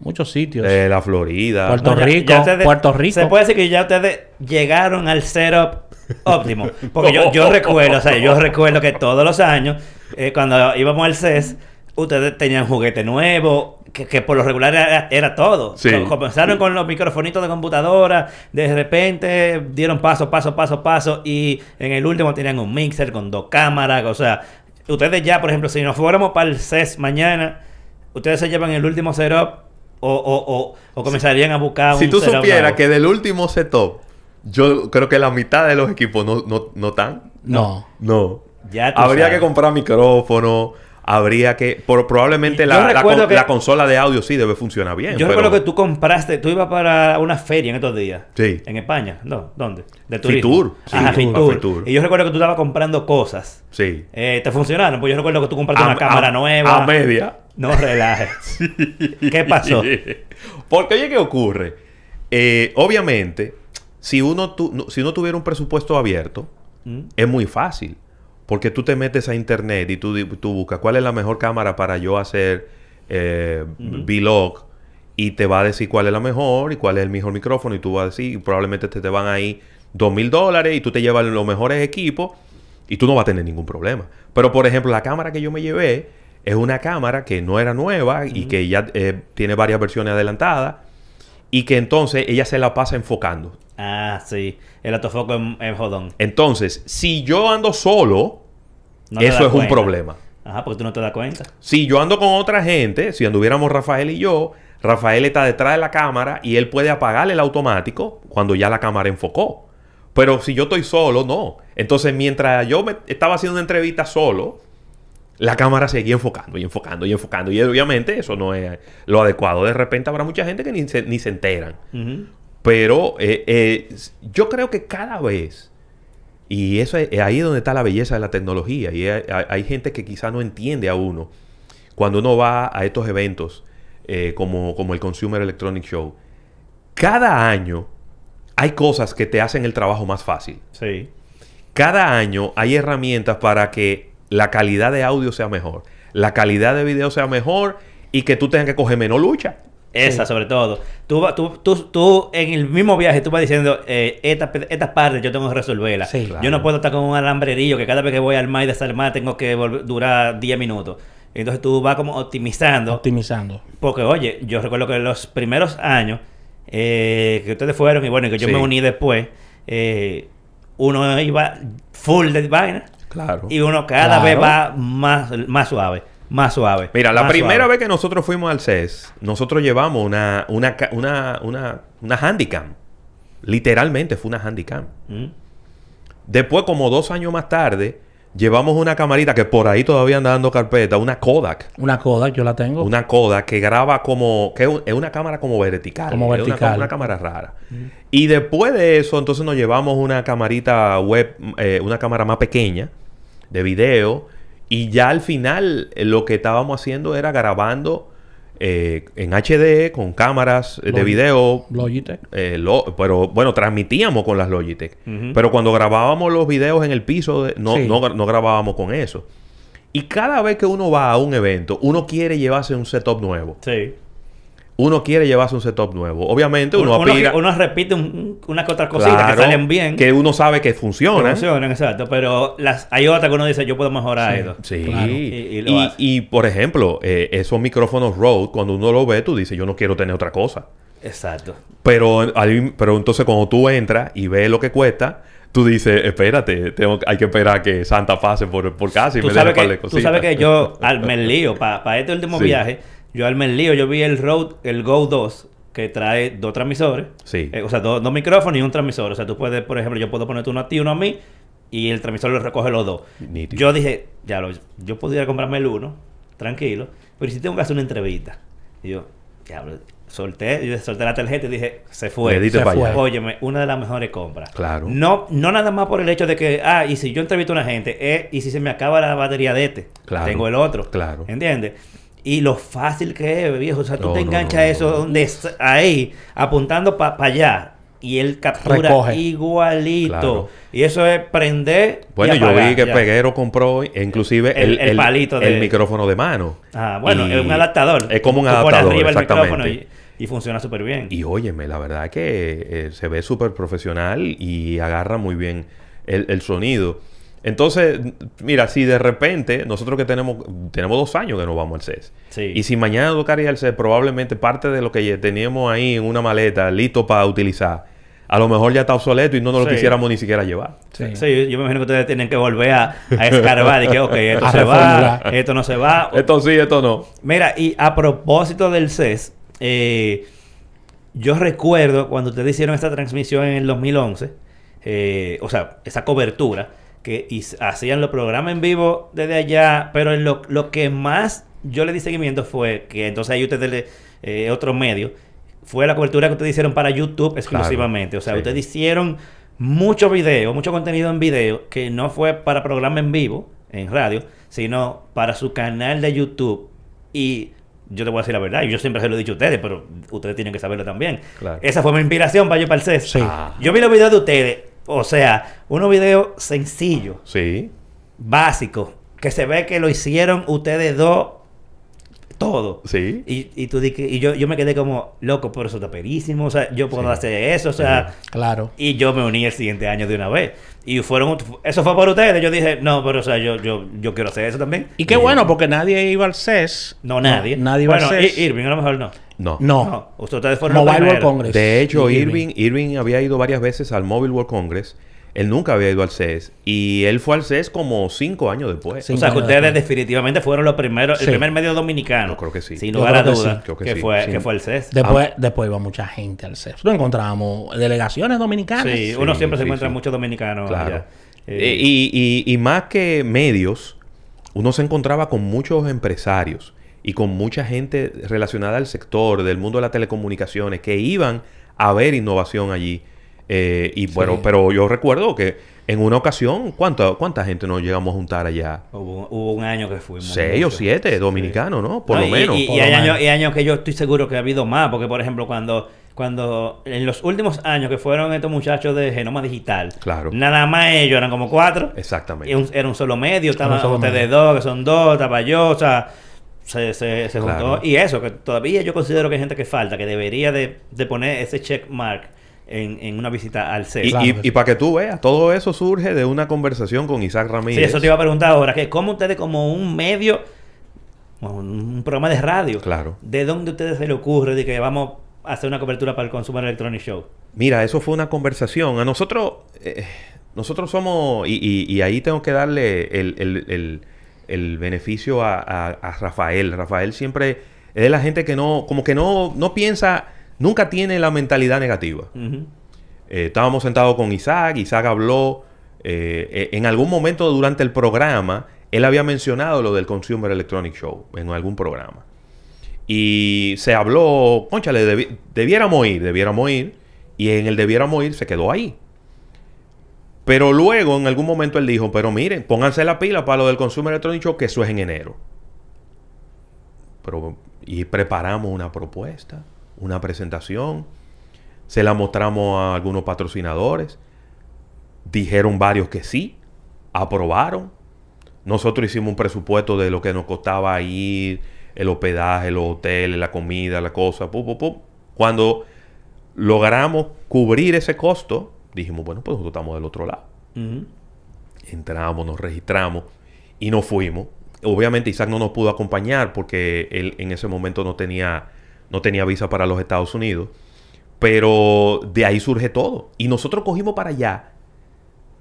Speaker 3: Muchos sitios.
Speaker 2: de la Florida.
Speaker 3: Puerto Rico,
Speaker 1: ya ustedes-
Speaker 3: Puerto Rico.
Speaker 1: Se puede decir que ya ustedes llegaron al setup óptimo. Porque yo, yo recuerdo, o sea, yo recuerdo que todos los años, eh, cuando íbamos al CES, ustedes tenían juguete nuevo, que, que por lo regular era, era todo.
Speaker 2: Sí.
Speaker 1: Co- Comenzaron con los microfonitos de computadora, de repente dieron paso, paso, paso, paso, y en el último tenían un mixer con dos cámaras, o sea, ustedes ya, por ejemplo, si nos fuéramos para el CES mañana, ustedes se llevan el último setup. O, o, o, o comenzarían a buscar
Speaker 2: si
Speaker 1: un
Speaker 2: tú
Speaker 1: setup
Speaker 2: supieras que del último setup, yo creo que la mitad de los equipos no, no, no están.
Speaker 3: No.
Speaker 2: No.
Speaker 1: Ya tú
Speaker 2: Habría
Speaker 1: sabes.
Speaker 2: que comprar micrófono, habría que... Por, probablemente la, la, consola de audio sí debe funcionar bien.
Speaker 1: Yo recuerdo que tú compraste... Tú ibas para una feria en estos días. Sí. En España. No, ¿dónde?
Speaker 2: De turismo. Fitur.
Speaker 1: Ajá, Fitur. Y yo recuerdo que tú estabas comprando cosas. Sí. Eh, ¿Te funcionaron? Pues yo recuerdo que tú compraste una cámara nueva.
Speaker 2: A media.
Speaker 1: No relajes. ¿Qué pasó?
Speaker 2: Porque oye, ¿qué ocurre? Eh, obviamente, si uno, tu, si uno tuviera un presupuesto abierto, mm. es muy fácil. Porque tú te metes a internet y tú, tú buscas cuál es la mejor cámara para yo hacer eh, vlog y te va a decir cuál es la mejor y cuál es el mejor micrófono y tú vas a decir, y probablemente te, te van ahí dos mil dólares y tú te llevas los mejores equipos y tú no vas a tener ningún problema. Pero por ejemplo, la cámara que yo me llevé es una cámara que no era nueva y que ya eh, tiene varias versiones adelantadas y que entonces ella se la pasa enfocando.
Speaker 1: Ah, sí. El autofoco es, jodón.
Speaker 2: Entonces, si yo ando solo, eso es un problema.
Speaker 1: Ajá, porque tú no te das cuenta.
Speaker 2: Si yo ando con otra gente, si anduviéramos Rafael y yo, Rafael está detrás de la cámara y él puede apagar el automático cuando ya la cámara enfocó. Pero si yo estoy solo, no. Entonces, mientras yo me estaba haciendo una entrevista solo, la cámara seguía enfocando y enfocando y enfocando. Y obviamente eso no es lo adecuado. De repente habrá mucha gente que ni se, ni se enteran. Pero eh, eh, yo creo que cada vez, y eso es, ahí donde está la belleza de la tecnología, y hay, gente que quizá no entiende a uno, cuando uno va a estos eventos eh, como, como el Consumer Electronic Show, cada año hay cosas que te hacen el trabajo más fácil.
Speaker 1: Sí.
Speaker 2: Cada año hay herramientas para que la calidad de audio sea mejor, la calidad de video sea mejor y que tú tengas que coger menos lucha.
Speaker 1: Esa, sobre todo. Tú, tú, tú, tú, en el mismo viaje, tú vas diciendo, eh, estas esta partes yo tengo que resolverlas. Yo no puedo estar con un alambrerillo que cada vez que voy al mar y desarmar tengo que durar 10 minutos. Entonces tú vas como optimizando.
Speaker 3: Optimizando.
Speaker 1: Porque, oye, yo recuerdo que los primeros años eh, que ustedes fueron y bueno, que yo me uní después, eh, uno iba full de vaina. Claro. Y uno cada vez va más, más suave más suave.
Speaker 2: Mira, la primera vez que nosotros fuimos al CES, nosotros llevamos una, una, una, una, una handicam. Literalmente fue una handicam. Mm. Después, como dos años más tarde, llevamos una camarita que por ahí todavía anda dando carpeta, una Kodak.
Speaker 3: Una Kodak, yo la tengo.
Speaker 2: Una Kodak que graba como, que es una cámara como vertical.
Speaker 3: Como vertical.
Speaker 2: Una, una cámara rara. Mm. Y después de eso, entonces nos llevamos una camarita web, eh, una cámara más pequeña de video y ya al final eh, lo que estábamos haciendo era grabando eh, en HD con cámaras eh, de video.
Speaker 3: Logitech.
Speaker 2: pero bueno, transmitíamos con las Logitech. Pero cuando grabábamos los videos en el piso, no, no, no, grabábamos con eso. Y cada vez que uno va a un evento, uno quiere llevarse un setup nuevo.
Speaker 1: Sí
Speaker 2: uno quiere llevarse un setup nuevo. Obviamente uno,
Speaker 1: uno. Uno repite una que otra cosita que salen bien.
Speaker 2: Que uno sabe que funcionan.
Speaker 1: funcionan, exacto. Pero las, hay otras que uno dice, yo puedo mejorar
Speaker 2: sí,
Speaker 1: eso.
Speaker 2: Sí. Y, por ejemplo, eh, esos micrófonos Rode, cuando uno lo ve, tú dices, yo no quiero tener otra cosa.
Speaker 1: Exacto.
Speaker 2: Pero, pero entonces cuando tú entras y ves lo que cuesta... Tú dices, espérate, tengo, hay que esperar que Santa pase por, por casa y me
Speaker 1: dé de Tú sabes que yo al, me lío para este último viaje yo al el lío, yo vi el Rode, el Go 2, que trae dos transmisores.
Speaker 2: Sí.
Speaker 1: Eh, o sea, dos, micrófonos y un transmisor. O sea, tú puedes, por ejemplo, yo puedo ponerte uno a ti y uno a mí, y el transmisor lo recoge los dos. Yo dije, ya lo, yo podría comprarme el uno, tranquilo, pero si tengo que hacer una entrevista. Y yo, diablo, solté, yo solté la tarjeta y dije, se fue. Se fue. Óyeme, una de las mejores compras.
Speaker 2: Claro.
Speaker 1: No, no nada más por el hecho de que, ah, y si yo entrevisto a una gente, eh, y si se me acaba la batería de este, claro. tengo el otro.
Speaker 2: Claro.
Speaker 1: ¿Entiendes? Y lo fácil que es, viejo. O sea, tú te enganchas eso donde ahí, apuntando para allá. Y él captura igualito. Y eso es prender.
Speaker 2: Bueno, yo vi que Peguero compró inclusive el, el, palito el micrófono de mano.
Speaker 1: Ah, bueno, es un adaptador.
Speaker 2: Es como un adaptador. Arriba exactamente.
Speaker 1: y, funciona súper bien.
Speaker 2: Y óyeme, la verdad es que eh, se ve súper profesional y agarra muy bien el, el sonido. Entonces, mira, si de repente nosotros que tenemos tenemos dos años que no vamos al CES. Y si mañana tocaría el CES, probablemente parte de lo que teníamos ahí en una maleta listo para utilizar, a lo mejor ya está obsoleto y no nos lo quisiéramos ni siquiera llevar.
Speaker 1: Sí. yo me imagino que ustedes tienen que volver a, escarbar y que, ok, esto se va, esto no se va.
Speaker 2: Esto sí, esto no.
Speaker 1: Mira, y a propósito del CES, eh, yo recuerdo cuando ustedes hicieron esta transmisión en el 2011, eh, o sea, esa cobertura que hacían los programas en vivo desde allá, pero en lo, lo que más yo le di seguimiento fue que entonces ahí ustedes, eh, otro medio, fue la cobertura que ustedes hicieron para YouTube exclusivamente. o sea, ustedes hicieron mucho video, mucho contenido en video, que no fue para programa en vivo, en radio, sino para su canal de YouTube. Y yo te voy a decir la verdad, yo siempre se lo he dicho a ustedes, pero ustedes tienen que saberlo también. Esa fue mi inspiración para yo para el CES. Yo vi los videos de ustedes, o sea, unos videos sencillos,
Speaker 2: sí.
Speaker 1: básicos, que se ve que lo hicieron ustedes dos todo.
Speaker 2: Sí.
Speaker 1: Y, y tú y yo, yo me quedé como, loco, pero eso está perísimo, o sea, yo puedo hacer eso, o sea.
Speaker 3: Claro.
Speaker 1: Y yo me uní el siguiente año de una vez. Y fueron, eso fue por ustedes. Yo dije, no, pero o sea, yo, yo, yo quiero hacer eso también.
Speaker 3: Y qué bueno, porque nadie iba al CES.
Speaker 1: No, nadie.
Speaker 3: nadie iba al CES.
Speaker 1: Irving a lo mejor no.
Speaker 2: No.
Speaker 3: No.
Speaker 1: Ustedes fueron
Speaker 3: Mobile World Congress.
Speaker 2: De hecho, Irving, Irving había ido varias veces al Mobile World Congress él nunca había ido al CES. Y él fue al CES como cinco años después.
Speaker 1: o sea, que ustedes definitivamente fueron los primeros, el primer medio dominicano.
Speaker 2: Yo creo que sí.
Speaker 1: Sin lugar a dudas. Que, fue, que fue el CES.
Speaker 3: Después, después iba mucha gente al CES. No encontrábamos delegaciones dominicanas.
Speaker 1: Sí, uno siempre se encuentra muchos dominicanos.
Speaker 2: Claro. Eh, y, y, y más que medios, uno se encontraba con muchos empresarios y con mucha gente relacionada al sector del mundo de las telecomunicaciones que iban a ver innovación allí. Eh, y bueno, pero yo recuerdo que en una ocasión, ¿cuánta, ¿cuánta gente nos llegamos a juntar allá?
Speaker 1: Hubo, un año que fuimos.
Speaker 2: Seis o siete dominicanos, ¿no? Por lo menos.
Speaker 1: Y, hay años, y, años, que yo estoy seguro que ha habido más, porque por ejemplo, cuando, cuando en los últimos años que fueron estos muchachos de Genoma Digital,
Speaker 2: claro.
Speaker 1: nada más ellos eran como cuatro.
Speaker 2: Exactamente.
Speaker 1: Y era un solo medio, estaban ustedes dos, que son dos, estaba yo, o sea se, se, se juntó. Y eso, que todavía yo considero que hay gente que falta, que debería de, de poner ese check mark en, una visita al CES.
Speaker 2: Y, para que tú veas, todo eso surge de una conversación con Isaac Ramírez.
Speaker 1: Sí, eso te iba a preguntar ahora, que cómo ustedes como un medio, un programa de radio,
Speaker 2: claro.
Speaker 1: ¿de dónde a ustedes se le ocurre de que vamos a hacer una cobertura para el Consumer Electronic Show?
Speaker 2: Mira, eso fue una conversación. A nosotros, eh, nosotros somos, y, ahí tengo que darle el, beneficio a, a, Rafael. Rafael siempre es de la gente que no, como que no, no piensa nunca tiene la mentalidad negativa. Eh, estábamos sentados con Isaac, Isaac habló, eh, eh, en algún momento durante el programa, él había mencionado lo del Consumer Electronic Show en algún programa. Y se habló, conchale, debiéramos ir, debiéramos ir, y en el debiéramos ir se quedó ahí. Pero luego, en algún momento, él dijo, pero miren, pónganse la pila para lo del Consumer Electronic Show, que eso es en enero. Pero, y preparamos una propuesta una presentación, se la mostramos a algunos patrocinadores, dijeron varios que sí, aprobaron. Nosotros hicimos un presupuesto de lo que nos costaba ir, el hospedaje, los hoteles, la comida, la cosa, Cuando logramos cubrir ese costo, dijimos, bueno, pues nosotros estamos del otro lado. Entramos, nos registramos y nos fuimos. Obviamente Isaac no nos pudo acompañar porque él en ese momento no tenía no tenía visa para los Estados Unidos. Pero de ahí surge todo. Y nosotros cogimos para allá,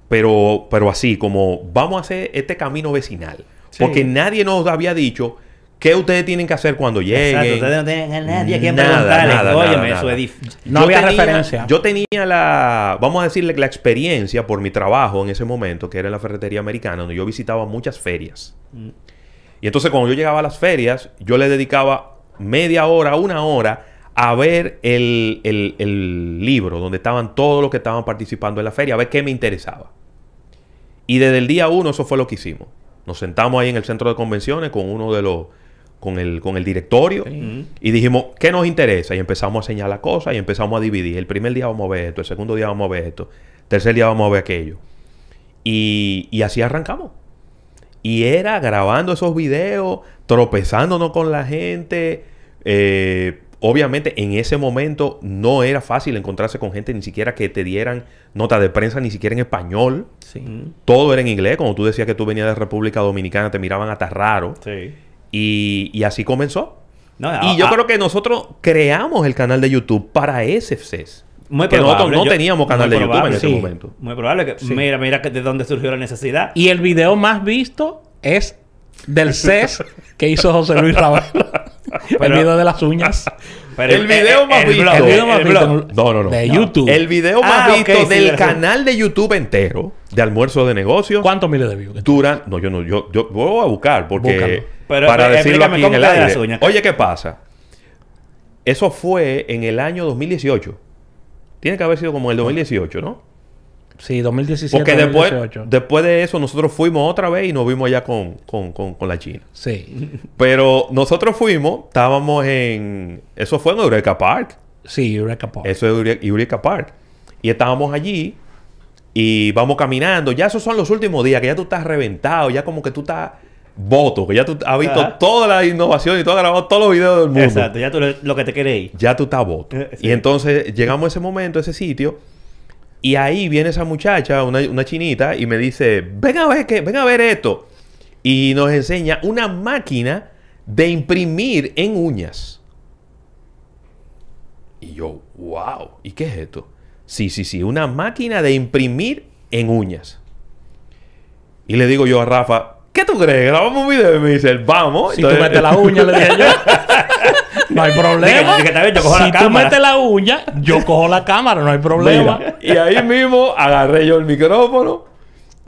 Speaker 2: pero, pero así, como vamos a hacer este camino vecinal. Porque nadie nos había dicho qué ustedes tienen que hacer cuando lleguen. Exacto,
Speaker 1: ustedes no tienen a nadie a quien preguntarle. eso es
Speaker 3: No había referencia.
Speaker 2: Yo tenía la, vamos a decirle, la experiencia por mi trabajo en ese momento, que era en la ferretería americana, donde yo visitaba muchas ferias. Mm. Y entonces cuando yo llegaba a las ferias, yo le dedicaba media hora, una hora, a ver el, libro donde estaban todos los que estaban participando en la feria, a ver qué me interesaba. Y desde el día uno eso fue lo que hicimos. Nos sentamos ahí en el centro de convenciones con uno de los, con el, con el directorio y dijimos, ¿qué nos interesa? Y empezamos a señalar cosas y empezamos a dividir. El primer día vamos a ver esto, el segundo día vamos a ver esto, el tercer día vamos a ver aquello. Y, y así arrancamos. Y era grabando esos videos, tropezándonos con la gente. Eh, obviamente en ese momento no era fácil encontrarse con gente ni siquiera que te dieran nota de prensa, ni siquiera en español. Todo era en inglés. Como tú decías que tú venías de República Dominicana, te miraban hasta raro. Y, así comenzó. y yo creo que nosotros creamos el canal de YouTube para ese
Speaker 1: Muy que nosotros
Speaker 2: no teníamos canal de YouTube en ese momento.
Speaker 1: Muy probable que mira, mira de dónde surgió la necesidad.
Speaker 3: Y el video más visto es del CES que hizo José Luis Raval. el video de las uñas.
Speaker 2: el video más visto. El video más visto. No, no, no.
Speaker 3: De YouTube.
Speaker 2: El video más ah, visto del canal de YouTube entero de almuerzo de negocios.
Speaker 3: ¿Cuántos miles de views?
Speaker 2: Duran. No, yo no. Yo, yo voy a buscar porque. Para decirlo aquí en el aire. Oye, ¿qué pasa? Eso fue en el año 2018. Tiene que haber sido como el 2018, ¿no?
Speaker 3: Sí, 2017.
Speaker 2: Porque después, después de eso nosotros fuimos otra vez y nos vimos allá con, con, con, la China.
Speaker 3: Sí.
Speaker 2: Pero nosotros fuimos, estábamos en... Eso fue en Eureka Park.
Speaker 3: Sí, Eureka Park.
Speaker 2: Eso es Eureka Park. Y estábamos allí y vamos caminando. Ya esos son los últimos días, que ya tú estás reventado, ya como que tú estás voto, que ya tú has visto toda la innovación y tú has grabado todos los videos del mundo.
Speaker 1: Exacto, ya tú lo que te queréis.
Speaker 2: Ya tú estás voto. Y entonces llegamos a ese momento, a ese sitio y ahí viene esa muchacha, una, chinita, y me dice, ven a ver que, ven a ver esto. Y nos enseña una máquina de imprimir en uñas. Y yo, wow, ¿y qué es esto? Sí, sí, sí, una máquina de imprimir en uñas. Y le digo yo a Rafa, ¿qué tú crees? Grabamos un video y me dice, vamos.
Speaker 3: Si tú metes la uña, le dije yo. No hay problema. si tú metes la uña, yo cojo la cámara, no hay problema.
Speaker 2: y ahí mismo agarré yo el micrófono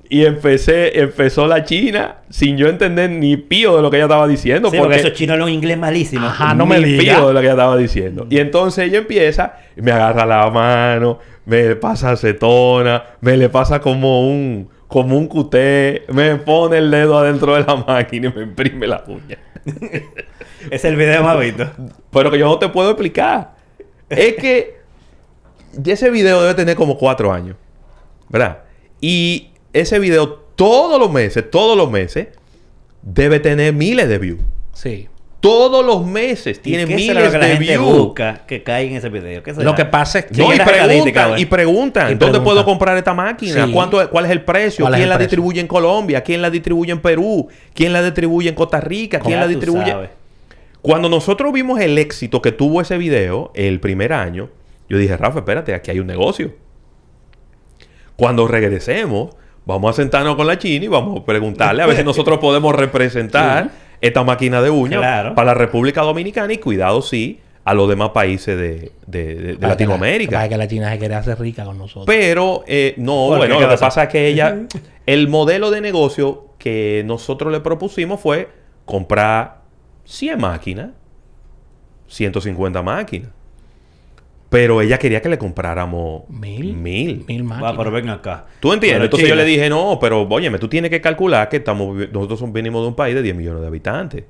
Speaker 2: y empecé, empezó la china sin yo entender ni pío de lo que ella estaba diciendo.
Speaker 1: Sí, porque, esos chinos hablan inglés malísimo.
Speaker 2: Ajá, no me pío de lo que ella estaba diciendo. Y entonces ella empieza, y me agarra la mano, me pasa acetona, me le pasa como un, como un cuté, me pone el dedo adentro de la máquina y me imprime la uña.
Speaker 1: es el video más visto.
Speaker 2: Pero que yo no te puedo explicar. Es que ese video debe tener como cuatro años. ¿Verdad? Y ese video todos los meses, todos los meses, debe tener miles de views.
Speaker 3: Sí.
Speaker 2: Todos los meses tiene miles de views.
Speaker 1: que cae en ese video.
Speaker 3: lo que pasa es que...
Speaker 2: No, y, preguntan, y preguntan, ¿dónde puedo comprar esta máquina? ¿Cuánto, ¿Cuál es el precio? ¿Quién la distribuye en Colombia? ¿Quién la distribuye en Perú? ¿Quién la distribuye en Costa Rica? ¿Quién la distribuye...? Cuando nosotros vimos el éxito que tuvo ese video el primer año, yo dije, Rafa, espérate, aquí hay un negocio. Cuando regresemos, vamos a sentarnos con la China y vamos a preguntarle a ver si nosotros podemos representar esta máquina de uñas para la República Dominicana y cuidado, sí, a los demás países de, Latinoamérica.
Speaker 3: para que la China se quiere hacer rica con nosotros.
Speaker 2: Pero, eh, no, bueno, lo que pasa es que ella, el modelo de negocio que nosotros le propusimos fue comprar 100 máquinas, 150 máquinas. Pero ella quería que le compráramos
Speaker 3: mil.
Speaker 2: Mil.
Speaker 3: Mil máquinas.
Speaker 1: Va, pero ven acá.
Speaker 2: ¿Tú entiendes? Entonces yo le dije, no, pero óyeme, tú tienes que calcular que estamos, nosotros venimos de un país de 10 millones de habitantes.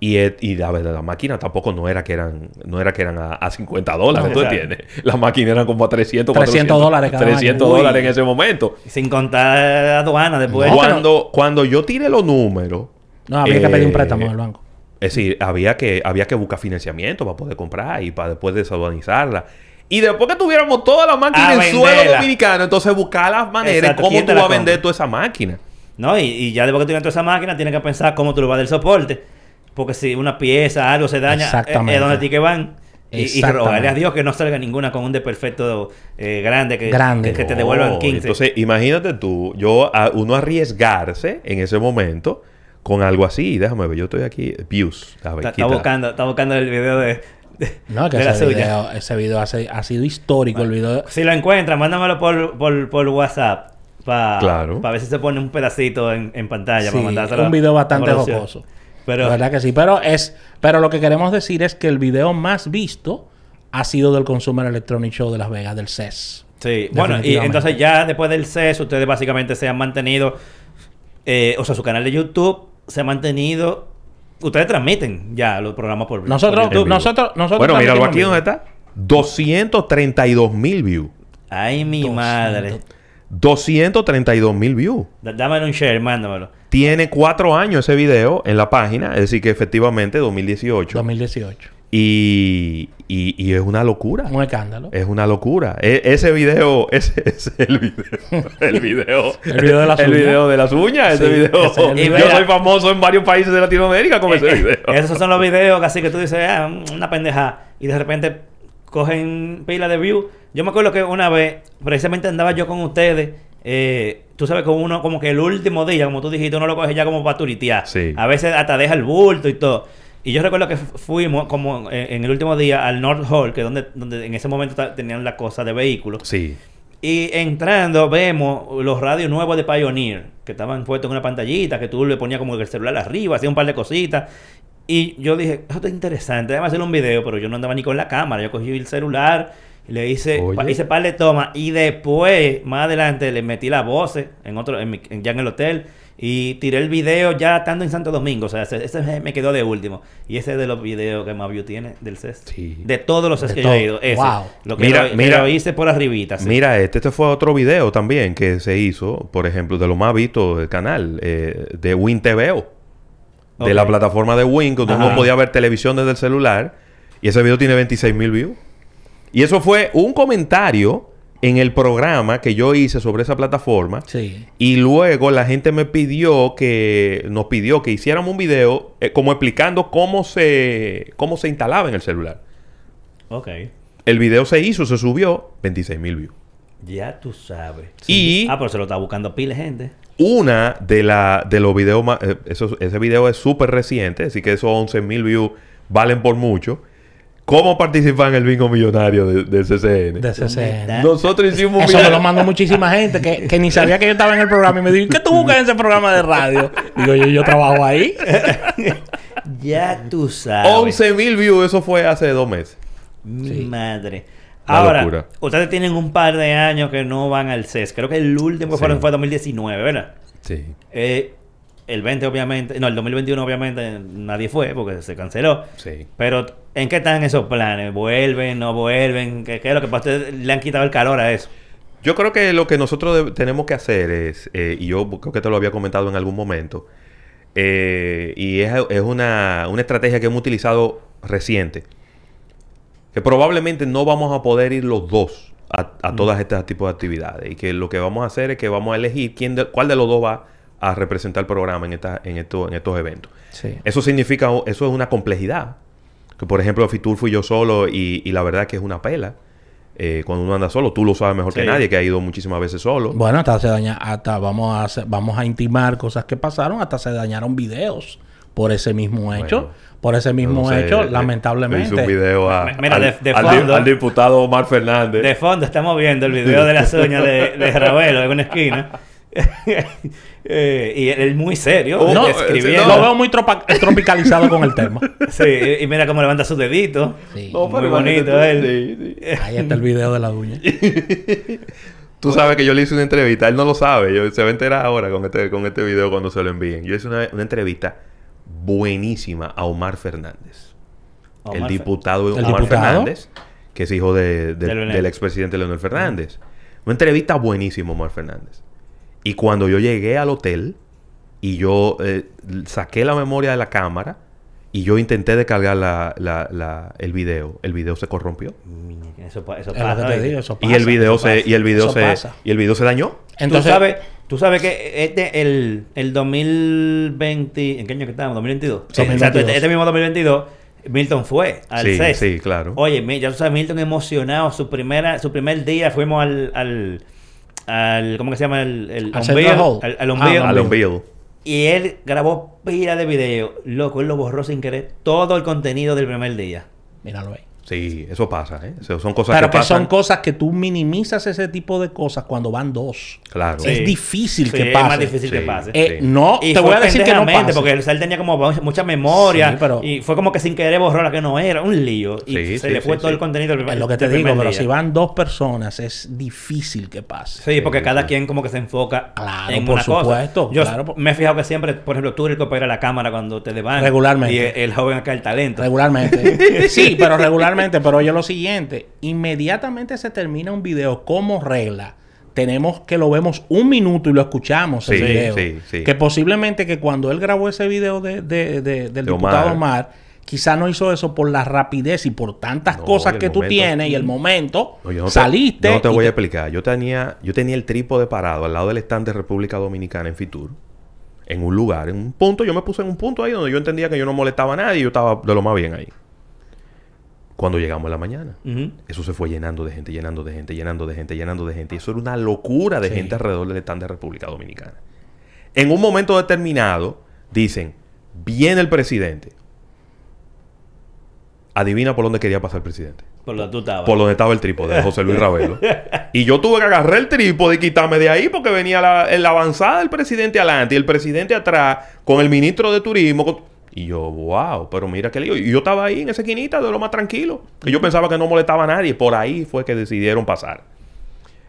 Speaker 2: Y, y la verdad, la máquina tampoco no era que eran, no era que eran a, 50 dólares, ¿tú entiendes? Las máquinas eran como a 300,
Speaker 3: 300 dólares cada
Speaker 2: 300 dólares en ese momento.
Speaker 1: Sin contar aduana después.
Speaker 2: Cuando, cuando yo tiré los números...
Speaker 3: No, había que pedir un préstamo del banco.
Speaker 2: Es decir, había que, había que buscar financiamiento para poder comprar y para después desaduanizarla. Y después que tuviéramos toda la máquina en suelo dominicano, entonces buscar las maneras cómo tú vas a vender toda esa máquina.
Speaker 1: No, y, ya después que tienes toda esa máquina, tienes que pensar cómo tú le vas a dar soporte. Porque si una pieza, algo se daña, es donde ti que van. Y, rogarle a Dios que no salga ninguna con un desperfecto eh, grande, que, que, te devuelvan 15.
Speaker 2: Entonces, imagínate tú, yo, uno arriesgarse en ese momento con algo así. Déjame ver, yo estoy aquí. Views.
Speaker 1: está, buscando, está buscando el video de.
Speaker 3: no, que ese, video, ese video ha, sido histórico. el video.
Speaker 1: Si lo encuentras, mándamelo por, por, por WhatsApp. Para claro. ver si se pone un pedacito en, en pantalla.
Speaker 3: Sí, un video bastante jocoso. Pero, verdad que sí. Pero, es, pero lo que queremos decir es que el video más visto ha sido del Consumer Electronic Show de Las Vegas, del CES.
Speaker 1: Sí, bueno, y entonces ya después del CES, ustedes básicamente se han mantenido, eh, o sea, su canal de YouTube se ha mantenido. Ustedes transmiten ya los programas por
Speaker 3: Nosotros, nosotros, nosotros.
Speaker 2: Bueno, míralo aquí donde está. 232 mil views.
Speaker 1: Ay, mi madre.
Speaker 2: 232 mil views.
Speaker 1: Dámelo un share, mándamelo.
Speaker 2: Tiene cuatro años ese video en la página, es decir, que efectivamente 2018.
Speaker 3: 2018.
Speaker 2: Y, y, es una locura.
Speaker 3: Un escándalo.
Speaker 2: Es una locura. E, ese video, ese es el video. El video.
Speaker 3: el video de las
Speaker 2: uñas. El video de las uñas. ese video. yo soy famoso en varios países de Latinoamérica con ese video.
Speaker 1: Esos son los videos así que tú dices, ah, una pendeja. Y de repente cogen pila de views. Yo me acuerdo que una vez, precisamente andaba yo con ustedes. Eh, tú sabes, con uno, como que el último día, como tú dijiste, uno lo coge ya como para turitear. A veces hasta deja el bulto y todo. Y yo recuerdo que fuimos como en, el último día al North Hall, que es donde, donde en ese momento tenían la cosa de vehículos.
Speaker 2: Sí.
Speaker 1: Y entrando vemos los radios nuevos de Pioneer, que estaban puestos en una pantallita, que tú le ponías como el celular arriba, hacía un par de cositas. Y yo dije, esto es interesante, déjame hacer un video, pero yo no andaba ni con la cámara, yo cogí el celular le hice, hice par de tomas y después, más adelante, le metí la voz en otro, en ya en el hotel y tiré el video ya estando en Santo Domingo. O sea, ese, me quedó de último. Y ese es de los videos que más view tiene del CES. De todos los CES que yo he ido. Ese. Lo que mira, mira, hice por arribita.
Speaker 2: Mira, este, este fue otro video también que se hizo, por ejemplo, de lo más visto del canal, eh, de WinTVO. De la plataforma de Win, donde uno podía ver televisión desde el celular. Y ese video tiene 26 mil views. Y eso fue un comentario en el programa que yo hice sobre esa plataforma.
Speaker 3: Sí.
Speaker 2: Y luego la gente me pidió que nos pidió que hiciéramos un video eh, como explicando cómo se cómo se instalaba en el celular.
Speaker 1: Ok.
Speaker 2: El video se hizo, se subió, 26 mil views.
Speaker 1: Ya tú sabes.
Speaker 2: Y
Speaker 1: ah, pero se lo está buscando pile gente.
Speaker 2: Una de la de los videos más eh, ese video es súper reciente, así que esos 11 mil views valen por mucho. ¿Cómo participar en el bingo millonario de, CCN?
Speaker 3: De CCN.
Speaker 2: Nosotros hicimos un
Speaker 3: Eso me lo mandó muchísima gente que, que, ni sabía que yo estaba en el programa y me dijo, ¿qué tú buscas en ese programa de radio? Digo, yo, yo trabajo ahí.
Speaker 1: ya tú sabes.
Speaker 2: 11 mil views, eso fue hace dos meses.
Speaker 1: Mi madre. Ahora, ustedes tienen un par de años que no van al CES. Creo que el último que fueron fue 2019, ¿verdad?
Speaker 2: Sí.
Speaker 1: Eh, el 20 obviamente, no, el 2021 obviamente nadie fue porque se canceló.
Speaker 2: Sí.
Speaker 1: Pero ¿en qué están esos planes? ¿Vuelven, no vuelven? ¿Qué, qué es lo que pasa? le han quitado el calor a eso?
Speaker 2: Yo creo que lo que nosotros tenemos que hacer es, eh, y yo creo que te lo había comentado en algún momento, eh, y es, una, estrategia que hemos utilizado reciente, que probablemente no vamos a poder ir los dos a, a todas estas tipos de actividades, y que lo que vamos a hacer es que vamos a elegir quién cuál de los dos va a representar el programa en, esta, en, esto, en estos eventos. Eso significa, eso es una complejidad. Que por ejemplo, Fitur fui yo solo y, la verdad que es una pela. Eh, cuando uno anda solo, tú lo sabes mejor que nadie, que ha ido muchísimas veces solo.
Speaker 3: Bueno, hasta se daña, hasta vamos a vamos a intimar cosas que pasaron, hasta se dañaron videos por ese mismo hecho. por ese mismo hecho, lamentablemente.
Speaker 2: Hice un video a, al, diputado Omar Fernández.
Speaker 1: De fondo estamos viendo el video de la uñas de, de Ravelo en una esquina. Eh, y él es muy serio.
Speaker 3: Oh, no, Lo veo muy tropicalizado con el tema.
Speaker 1: Sí, y mira cómo levanta su dedito. muy bonito él.
Speaker 3: Ahí está el video de la uña.
Speaker 2: Tú sabes que yo le hice una entrevista. Él no lo sabe. Yo, se va a enterar ahora con este, con este video cuando se lo envíen. Yo hice una, entrevista buenísima a Omar Fernández. el diputado Omar Fernández, que es hijo de, del expresidente Leonel Fernández. Una entrevista buenísima, Omar Fernández. Y cuando yo llegué al hotel y yo eh, saqué la memoria de la cámara y yo intenté descargar la, la, el video, el video se corrompió.
Speaker 1: Eso, eso, pasa,
Speaker 2: y el video se y el video se y el video se dañó.
Speaker 1: Entonces, tú sabes, tú sabes que este el, el 2020, ¿en qué año que estamos? 2022. Sí, este, este, mismo 2022 Milton fue al
Speaker 2: sí, Sí, claro.
Speaker 1: Oye, ya tú sabes, Milton emocionado, su primera su primer día fuimos al, al al ¿cómo que se llama? El, el al,
Speaker 2: al, al
Speaker 1: Y él grabó pila de video. Loco, él lo borró sin querer todo el contenido del primer día.
Speaker 3: Míralo ahí.
Speaker 2: Sí, eso pasa, ¿eh? son cosas
Speaker 3: Pero que, son cosas que tú minimizas ese tipo de cosas cuando van dos.
Speaker 2: Claro.
Speaker 3: Es difícil que pase.
Speaker 1: Es más difícil que pase.
Speaker 3: Eh, no, te voy a decir que no pase.
Speaker 1: Porque él tenía como mucha memoria. Y fue como que sin querer borró la que no era. Un lío. Y se le fue todo el contenido
Speaker 3: Es lo que te digo, pero si van dos personas es difícil que pase.
Speaker 1: Sí, porque cada quien como que se enfoca
Speaker 3: claro, en por supuesto,
Speaker 1: Yo
Speaker 3: claro.
Speaker 1: me he fijado que siempre, por ejemplo, tú eres el que la cámara cuando te deban.
Speaker 3: Regularmente.
Speaker 1: Y el, joven acá el talento.
Speaker 3: Regularmente. sí, pero regularmente. Pero yo lo siguiente, inmediatamente se termina un video como regla, tenemos que lo vemos un minuto y lo escuchamos video. Que posiblemente que cuando él grabó ese video de, del diputado Omar, quizá no hizo eso por la rapidez y por tantas cosas que tú tienes y el momento saliste.
Speaker 2: no te voy a explicar. Yo tenía, yo tenía el trípode parado al lado del stand de República Dominicana en Fitur. En un lugar, en un punto, yo me puse en un punto ahí donde yo entendía que yo no molestaba a nadie y yo estaba de lo más bien ahí cuando llegamos en la mañana. Eso se fue llenando de gente, llenando de gente, llenando de gente, llenando de gente. Y eso era una locura de gente alrededor del stand de República Dominicana. En un momento determinado, dicen, viene el presidente. adivina por dónde quería pasar el presidente.
Speaker 1: Por donde tú estabas.
Speaker 2: Por donde estaba el trípode de José Luis Ravelo. y yo tuve que agarrar el trípode y quitarme de ahí porque venía la, la avanzada del presidente adelante y el presidente atrás con el ministro de turismo. Y yo, wow, pero mira qué lío. Y yo estaba ahí en esa esquinita de lo más tranquilo. Y yo pensaba que no molestaba a nadie. Por ahí fue que decidieron pasar.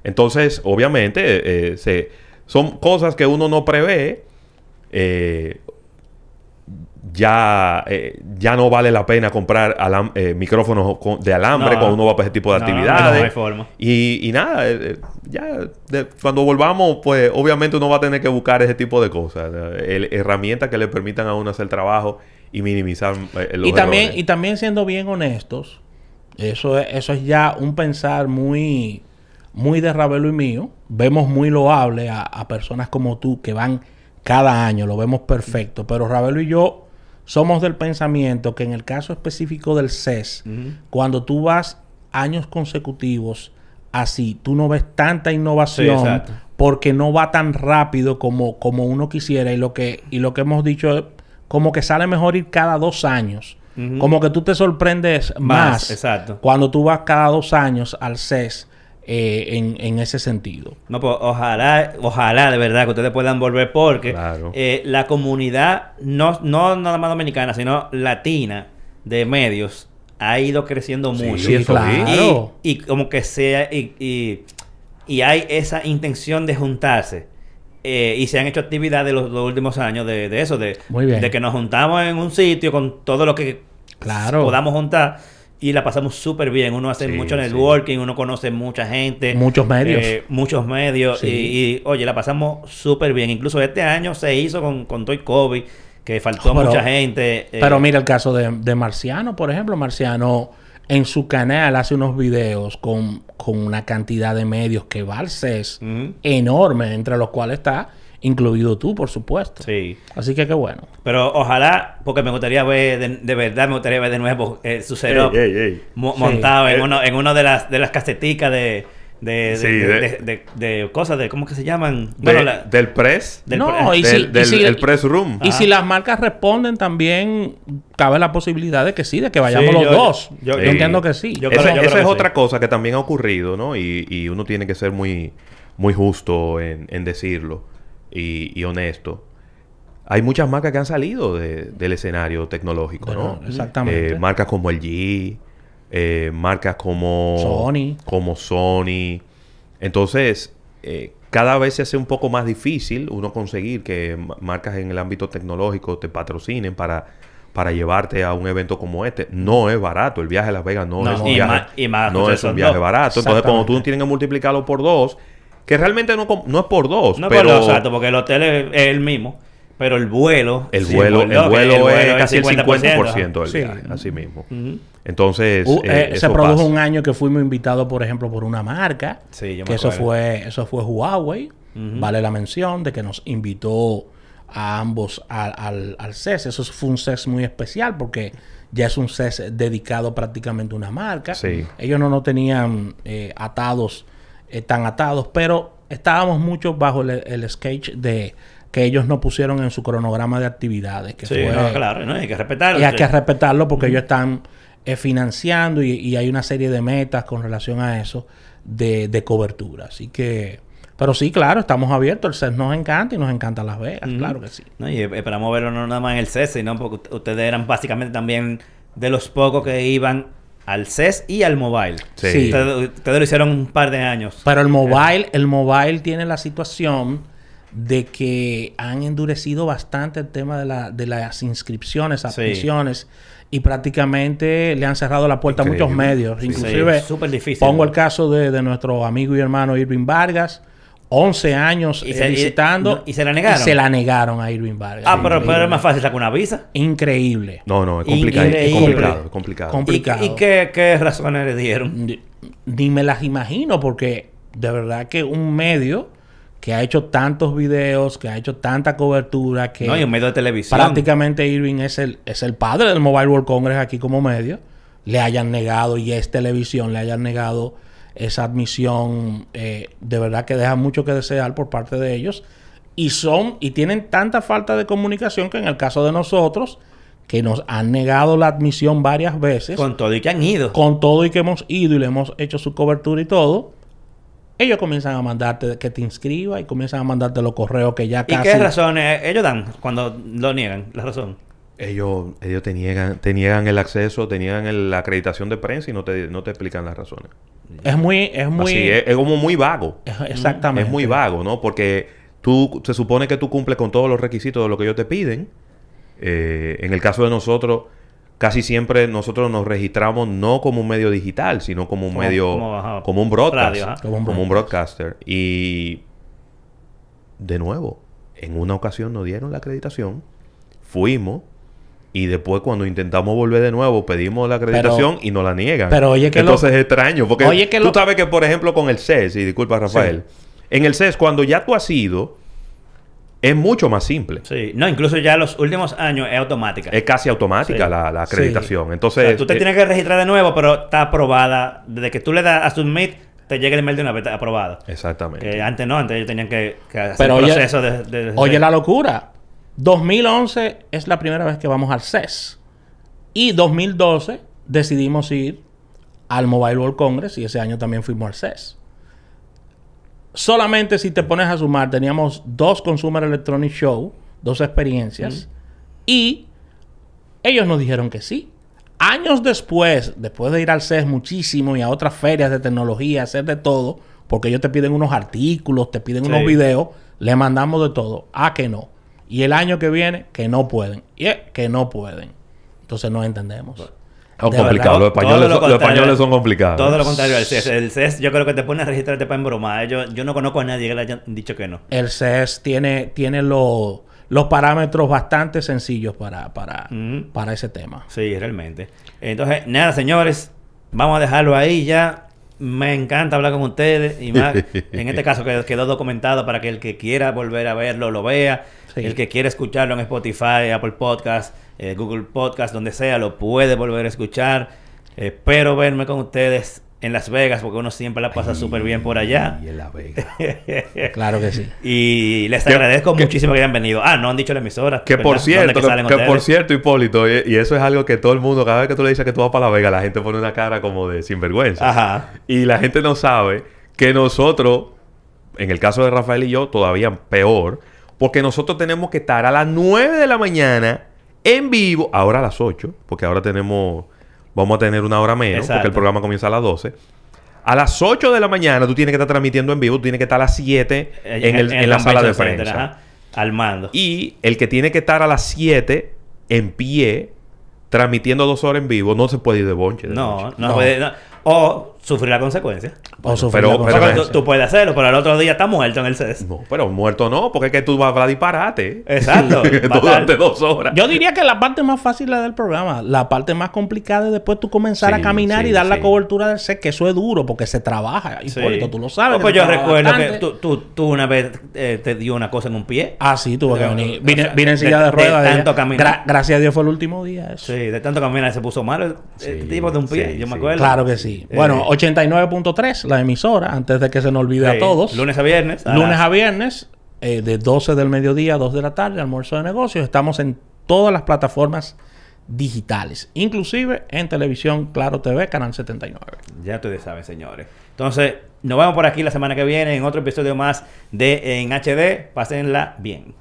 Speaker 2: Entonces, obviamente, eh, se, son cosas que uno no prevé. Eh, ya, eh, ya no vale la pena comprar eh, micrófonos de alambre cuando uno va para ese tipo de actividades. No, hay forma. Y, nada, eh, ya cuando volvamos, pues obviamente uno va a tener que buscar ese tipo de cosas. herramientas que le permitan a uno hacer trabajo y minimizar
Speaker 3: los y también Y también siendo bien honestos, eso es, eso es ya un pensar muy, muy de Ravelo y mío. Vemos muy loable a, a personas como tú que van cada año, lo vemos perfecto. Pero Ravelo y yo somos del pensamiento que en el caso específico del CES, cuando tú vas años consecutivos así, tú no ves tanta innovación porque no va tan rápido como, como uno quisiera y lo que, y lo que hemos dicho es como que sale mejor ir cada dos años. Como que tú te sorprendes más,
Speaker 1: exacto.
Speaker 3: cuando tú vas cada dos años al CES eh, en, ese sentido.
Speaker 1: No, pues ojalá, ojalá de verdad que ustedes puedan volver porque eh, la comunidad, no, no nada más dominicana, sino latina de medios, ha ido creciendo mucho. y, como que sea, y, y, hay esa intención de juntarse. Eh, y se han hecho actividades los, los últimos años de, de eso, de, de que nos juntamos en un sitio con todo lo que
Speaker 3: claro.
Speaker 1: podamos juntar y la pasamos súper bien. Uno hace mucho networking, uno conoce mucha gente.
Speaker 3: Muchos medios.
Speaker 1: Eh, muchos medios. Y, oye, la pasamos súper bien. Incluso este año se hizo con, con Toy COVID, que faltó mucha gente.
Speaker 3: Eh. Pero mira el caso de, Marciano, por ejemplo. Marciano en su canal hace unos videos con, con una cantidad de medios que va al CES enorme, entre los cuales está incluido tú, por supuesto.
Speaker 1: Sí.
Speaker 3: Así que qué bueno.
Speaker 1: Pero ojalá, porque me gustaría ver, de, verdad, me gustaría ver de nuevo eh, su setup montado en, eh. uno, en una de las, de las caseticas de... De, de, de, cosas de cómo que se llaman
Speaker 2: bueno, del press.
Speaker 3: no y
Speaker 2: si, del, press room.
Speaker 3: y si las marcas responden también cabe la posibilidad de que sí de que vayamos los dos. yo, entiendo que sí.
Speaker 2: yo esa, es otra cosa que también ha ocurrido no y, y uno tiene que ser muy muy justo en, en decirlo y, honesto, hay muchas marcas que han salido del escenario tecnológico, ¿no?
Speaker 3: Exactamente.
Speaker 2: Eh, marcas como el G, eh, marcas como
Speaker 3: Sony.
Speaker 2: Como Sony. Entonces, eh, cada vez se hace un poco más difícil uno conseguir que marcas en el ámbito tecnológico te patrocinen para, para llevarte a un evento como este. No es barato. El viaje a Las Vegas no, es un viaje, no es un viaje barato. Entonces, cuando tú tienes que multiplicarlo por dos que realmente no, no es por dos.
Speaker 1: No
Speaker 2: pero... por dos,
Speaker 1: exacto, porque el hotel es, el mismo. Pero el vuelo...
Speaker 2: El vuelo, el vuelo, es casi el 50%, del viaje, así mismo. Entonces...
Speaker 3: Uh, eh, eh, se produjo un año que fuimos invitados, por ejemplo, por una marca. Sí, yo me que eso fue, eso fue Huawei. Vale la mención de que nos invitó a ambos al, al, CES. Eso fue un CES muy especial porque ya es un CES dedicado prácticamente a una marca.
Speaker 2: Sí.
Speaker 3: Ellos no nos tenían eh, atados están atados, pero estábamos mucho bajo el, sketch de que ellos no pusieron en su cronograma de actividades. Que
Speaker 1: sí, claro, hay que respetarlo.
Speaker 3: Y hay que respetarlo porque ellos están eh, financiando y, hay una serie de metas con relación a eso de, cobertura. Así que... Pero sí, claro, estamos abiertos. El CES nos encanta y nos encanta Las Vegas, claro que sí.
Speaker 1: No, y esperamos verlo no nada más en el CES, sino porque ustedes eran básicamente también de los pocos que iban al CES y al mobile.
Speaker 3: Sí.
Speaker 1: Ustedes, lo hicieron un par de años.
Speaker 3: Pero el mobile, el mobile tiene la situación de que han endurecido bastante el tema de, la, de las inscripciones, admisiones. Y prácticamente le han cerrado la puerta a muchos medios. Inclusive,
Speaker 1: difícil,
Speaker 3: pongo el caso de, de nuestro amigo y hermano Irving Vargas 11 años y se, visitando.
Speaker 1: Y, se la negaron.
Speaker 3: se la negaron a Irving Vargas.
Speaker 1: Ah, pero, pero, es más fácil sacar una visa.
Speaker 3: Increíble.
Speaker 2: No, no, es complicado. Es complicado, complicado.
Speaker 3: complicado.
Speaker 1: ¿Y, qué, qué, razones le dieron?
Speaker 3: Ni, me las imagino, porque de verdad que un medio que ha hecho tantos videos, que ha hecho tanta cobertura, que...
Speaker 1: No, y un medio de televisión.
Speaker 3: Prácticamente Irving es el, es el padre del Mobile World Congress aquí como medio. Le hayan negado, y es televisión, le hayan negado esa admisión eh, de verdad que deja mucho que desear por parte de ellos y son y tienen tanta falta de comunicación que en el caso de nosotros que nos han negado la admisión varias veces.
Speaker 1: Con todo y que han ido.
Speaker 3: Con todo y que hemos ido y le hemos hecho su cobertura y todo. Ellos comienzan a mandarte que te inscriba y comienzan a mandarte los correos que ya
Speaker 1: casi... ¿Y qué razones ellos dan cuando lo niegan? La razón.
Speaker 2: Ellos, ellos te niegan, te niegan el acceso, te niegan la acreditación de prensa y no te, no te explican las razones.
Speaker 3: Es muy, es muy.
Speaker 2: es, como muy vago.
Speaker 3: exactamente.
Speaker 2: Es muy vago, ¿no? Porque tú se supone que tú cumples con todos los requisitos de lo que ellos te piden. Eh, en el caso de nosotros, casi siempre nosotros nos registramos no como un medio digital, sino como un medio, como, un broadcast, como, un broadcaster. Y de nuevo, en una ocasión nos dieron la acreditación, fuimos y después cuando intentamos volver de nuevo pedimos la acreditación y nos la niegan.
Speaker 3: Pero oye que
Speaker 2: entonces es extraño porque tú sabes que por ejemplo con el CES y disculpa Rafael, en el CES cuando ya tú has ido es mucho más simple.
Speaker 1: Sí, no, incluso ya los últimos años es automática.
Speaker 2: Es casi automática la, acreditación. Entonces.
Speaker 1: tú te tienes que registrar de nuevo, pero está aprobada. Desde que tú le das a Submit, te llega el email de una vez aprobada.
Speaker 2: Exactamente.
Speaker 1: Que antes no, antes ellos tenían que,
Speaker 3: hacer el proceso de, Oye, la locura. 2011 es la primera vez que vamos al CES. Y 2012 decidimos ir al Mobile World Congress y ese año también fuimos al CES solamente si te pones a sumar, teníamos dos Consumer Electronic Show, dos experiencias, y ellos nos dijeron que sí. Años después, después de ir al CES muchísimo y a otras ferias de tecnología, hacer de todo, porque ellos te piden unos artículos, te piden unos videos, le mandamos de todo. Ah, que no. Y el año que viene, que no pueden. Y es que no pueden. Entonces no entendemos.
Speaker 2: Es complicado. Los españoles, son, complicados.
Speaker 1: Todo lo contrario el CES. El CES yo creo que te pone a registrarte para embromar. Yo, yo no conozco a nadie que le haya dicho que no.
Speaker 3: El CES tiene, tiene los parámetros bastante sencillos para, para, para ese tema.
Speaker 1: Sí, realmente. Entonces, nada, señores. Vamos a dejarlo ahí ya. Me encanta hablar con ustedes. Y más, en este caso quedó documentado para que el que quiera volver a verlo lo vea. El que quiera escucharlo en Spotify, Apple Podcast eh, Google Podcast, donde sea, lo puede volver a escuchar. Espero verme con ustedes en Las Vegas, porque uno siempre la pasa súper bien por allá.
Speaker 2: Y en Las Vegas.
Speaker 3: claro que sí.
Speaker 1: Y les agradezco muchísimo que hayan venido. Ah, no han dicho la emisora.
Speaker 2: Que por cierto, que, por cierto, Hipólito, y, eso es algo que todo el mundo, cada vez que tú le dices que tú vas para Las Vegas, la gente pone una cara como de sinvergüenza.
Speaker 1: Ajá.
Speaker 2: Y la gente no sabe que nosotros, en el caso de Rafael y yo, todavía peor, porque nosotros tenemos que estar a las 9 de la mañana en vivo, ahora a las 8, porque ahora tenemos, vamos a tener una hora menos, porque el programa comienza a las 12. A las 8 de la mañana tú tienes que estar transmitiendo en vivo, tú tienes que estar a las 7 en, la sala de prensa.
Speaker 1: al mando.
Speaker 2: Y el que tiene que estar a las 7 en pie, transmitiendo dos horas en vivo, no se puede ir de bonche.
Speaker 1: no, no, puede. O sufrir la consecuencia.
Speaker 3: O sufrir pero, la
Speaker 1: consecuencia. tú, puedes hacerlo, pero al otro día está muerto en el CES.
Speaker 2: No, pero muerto no, porque es que tú vas a disparate.
Speaker 1: Exacto.
Speaker 2: Durante dos horas.
Speaker 3: Yo diría que la parte más fácil es del programa. La parte más complicada es después tú comenzar a caminar y dar la cobertura del CES, que eso es duro porque se trabaja. Hipólito, tú lo sabes.
Speaker 1: pues yo recuerdo que tú, tú, tú, una vez eh, te dio una cosa en un pie.
Speaker 3: Ah, sí, tuve que venir. Vine, vine en silla de, ruedas. De tanto caminar. gracias a Dios fue el último día. Eso.
Speaker 1: Sí, de tanto caminar se puso mal el, tipo de un pie. yo me acuerdo.
Speaker 3: Claro que sí. Bueno, 89.3 la emisora, antes de que se nos olvide a todos.
Speaker 1: Lunes a viernes.
Speaker 3: lunes a viernes, eh, de 12 del mediodía a 2 de la tarde, almuerzo de negocios. Estamos en todas las plataformas digitales, inclusive en televisión Claro TV, Canal 79.
Speaker 1: Ya ustedes saben, señores. Entonces, nos vemos por aquí la semana que viene en otro episodio más de En HD. Pásenla bien.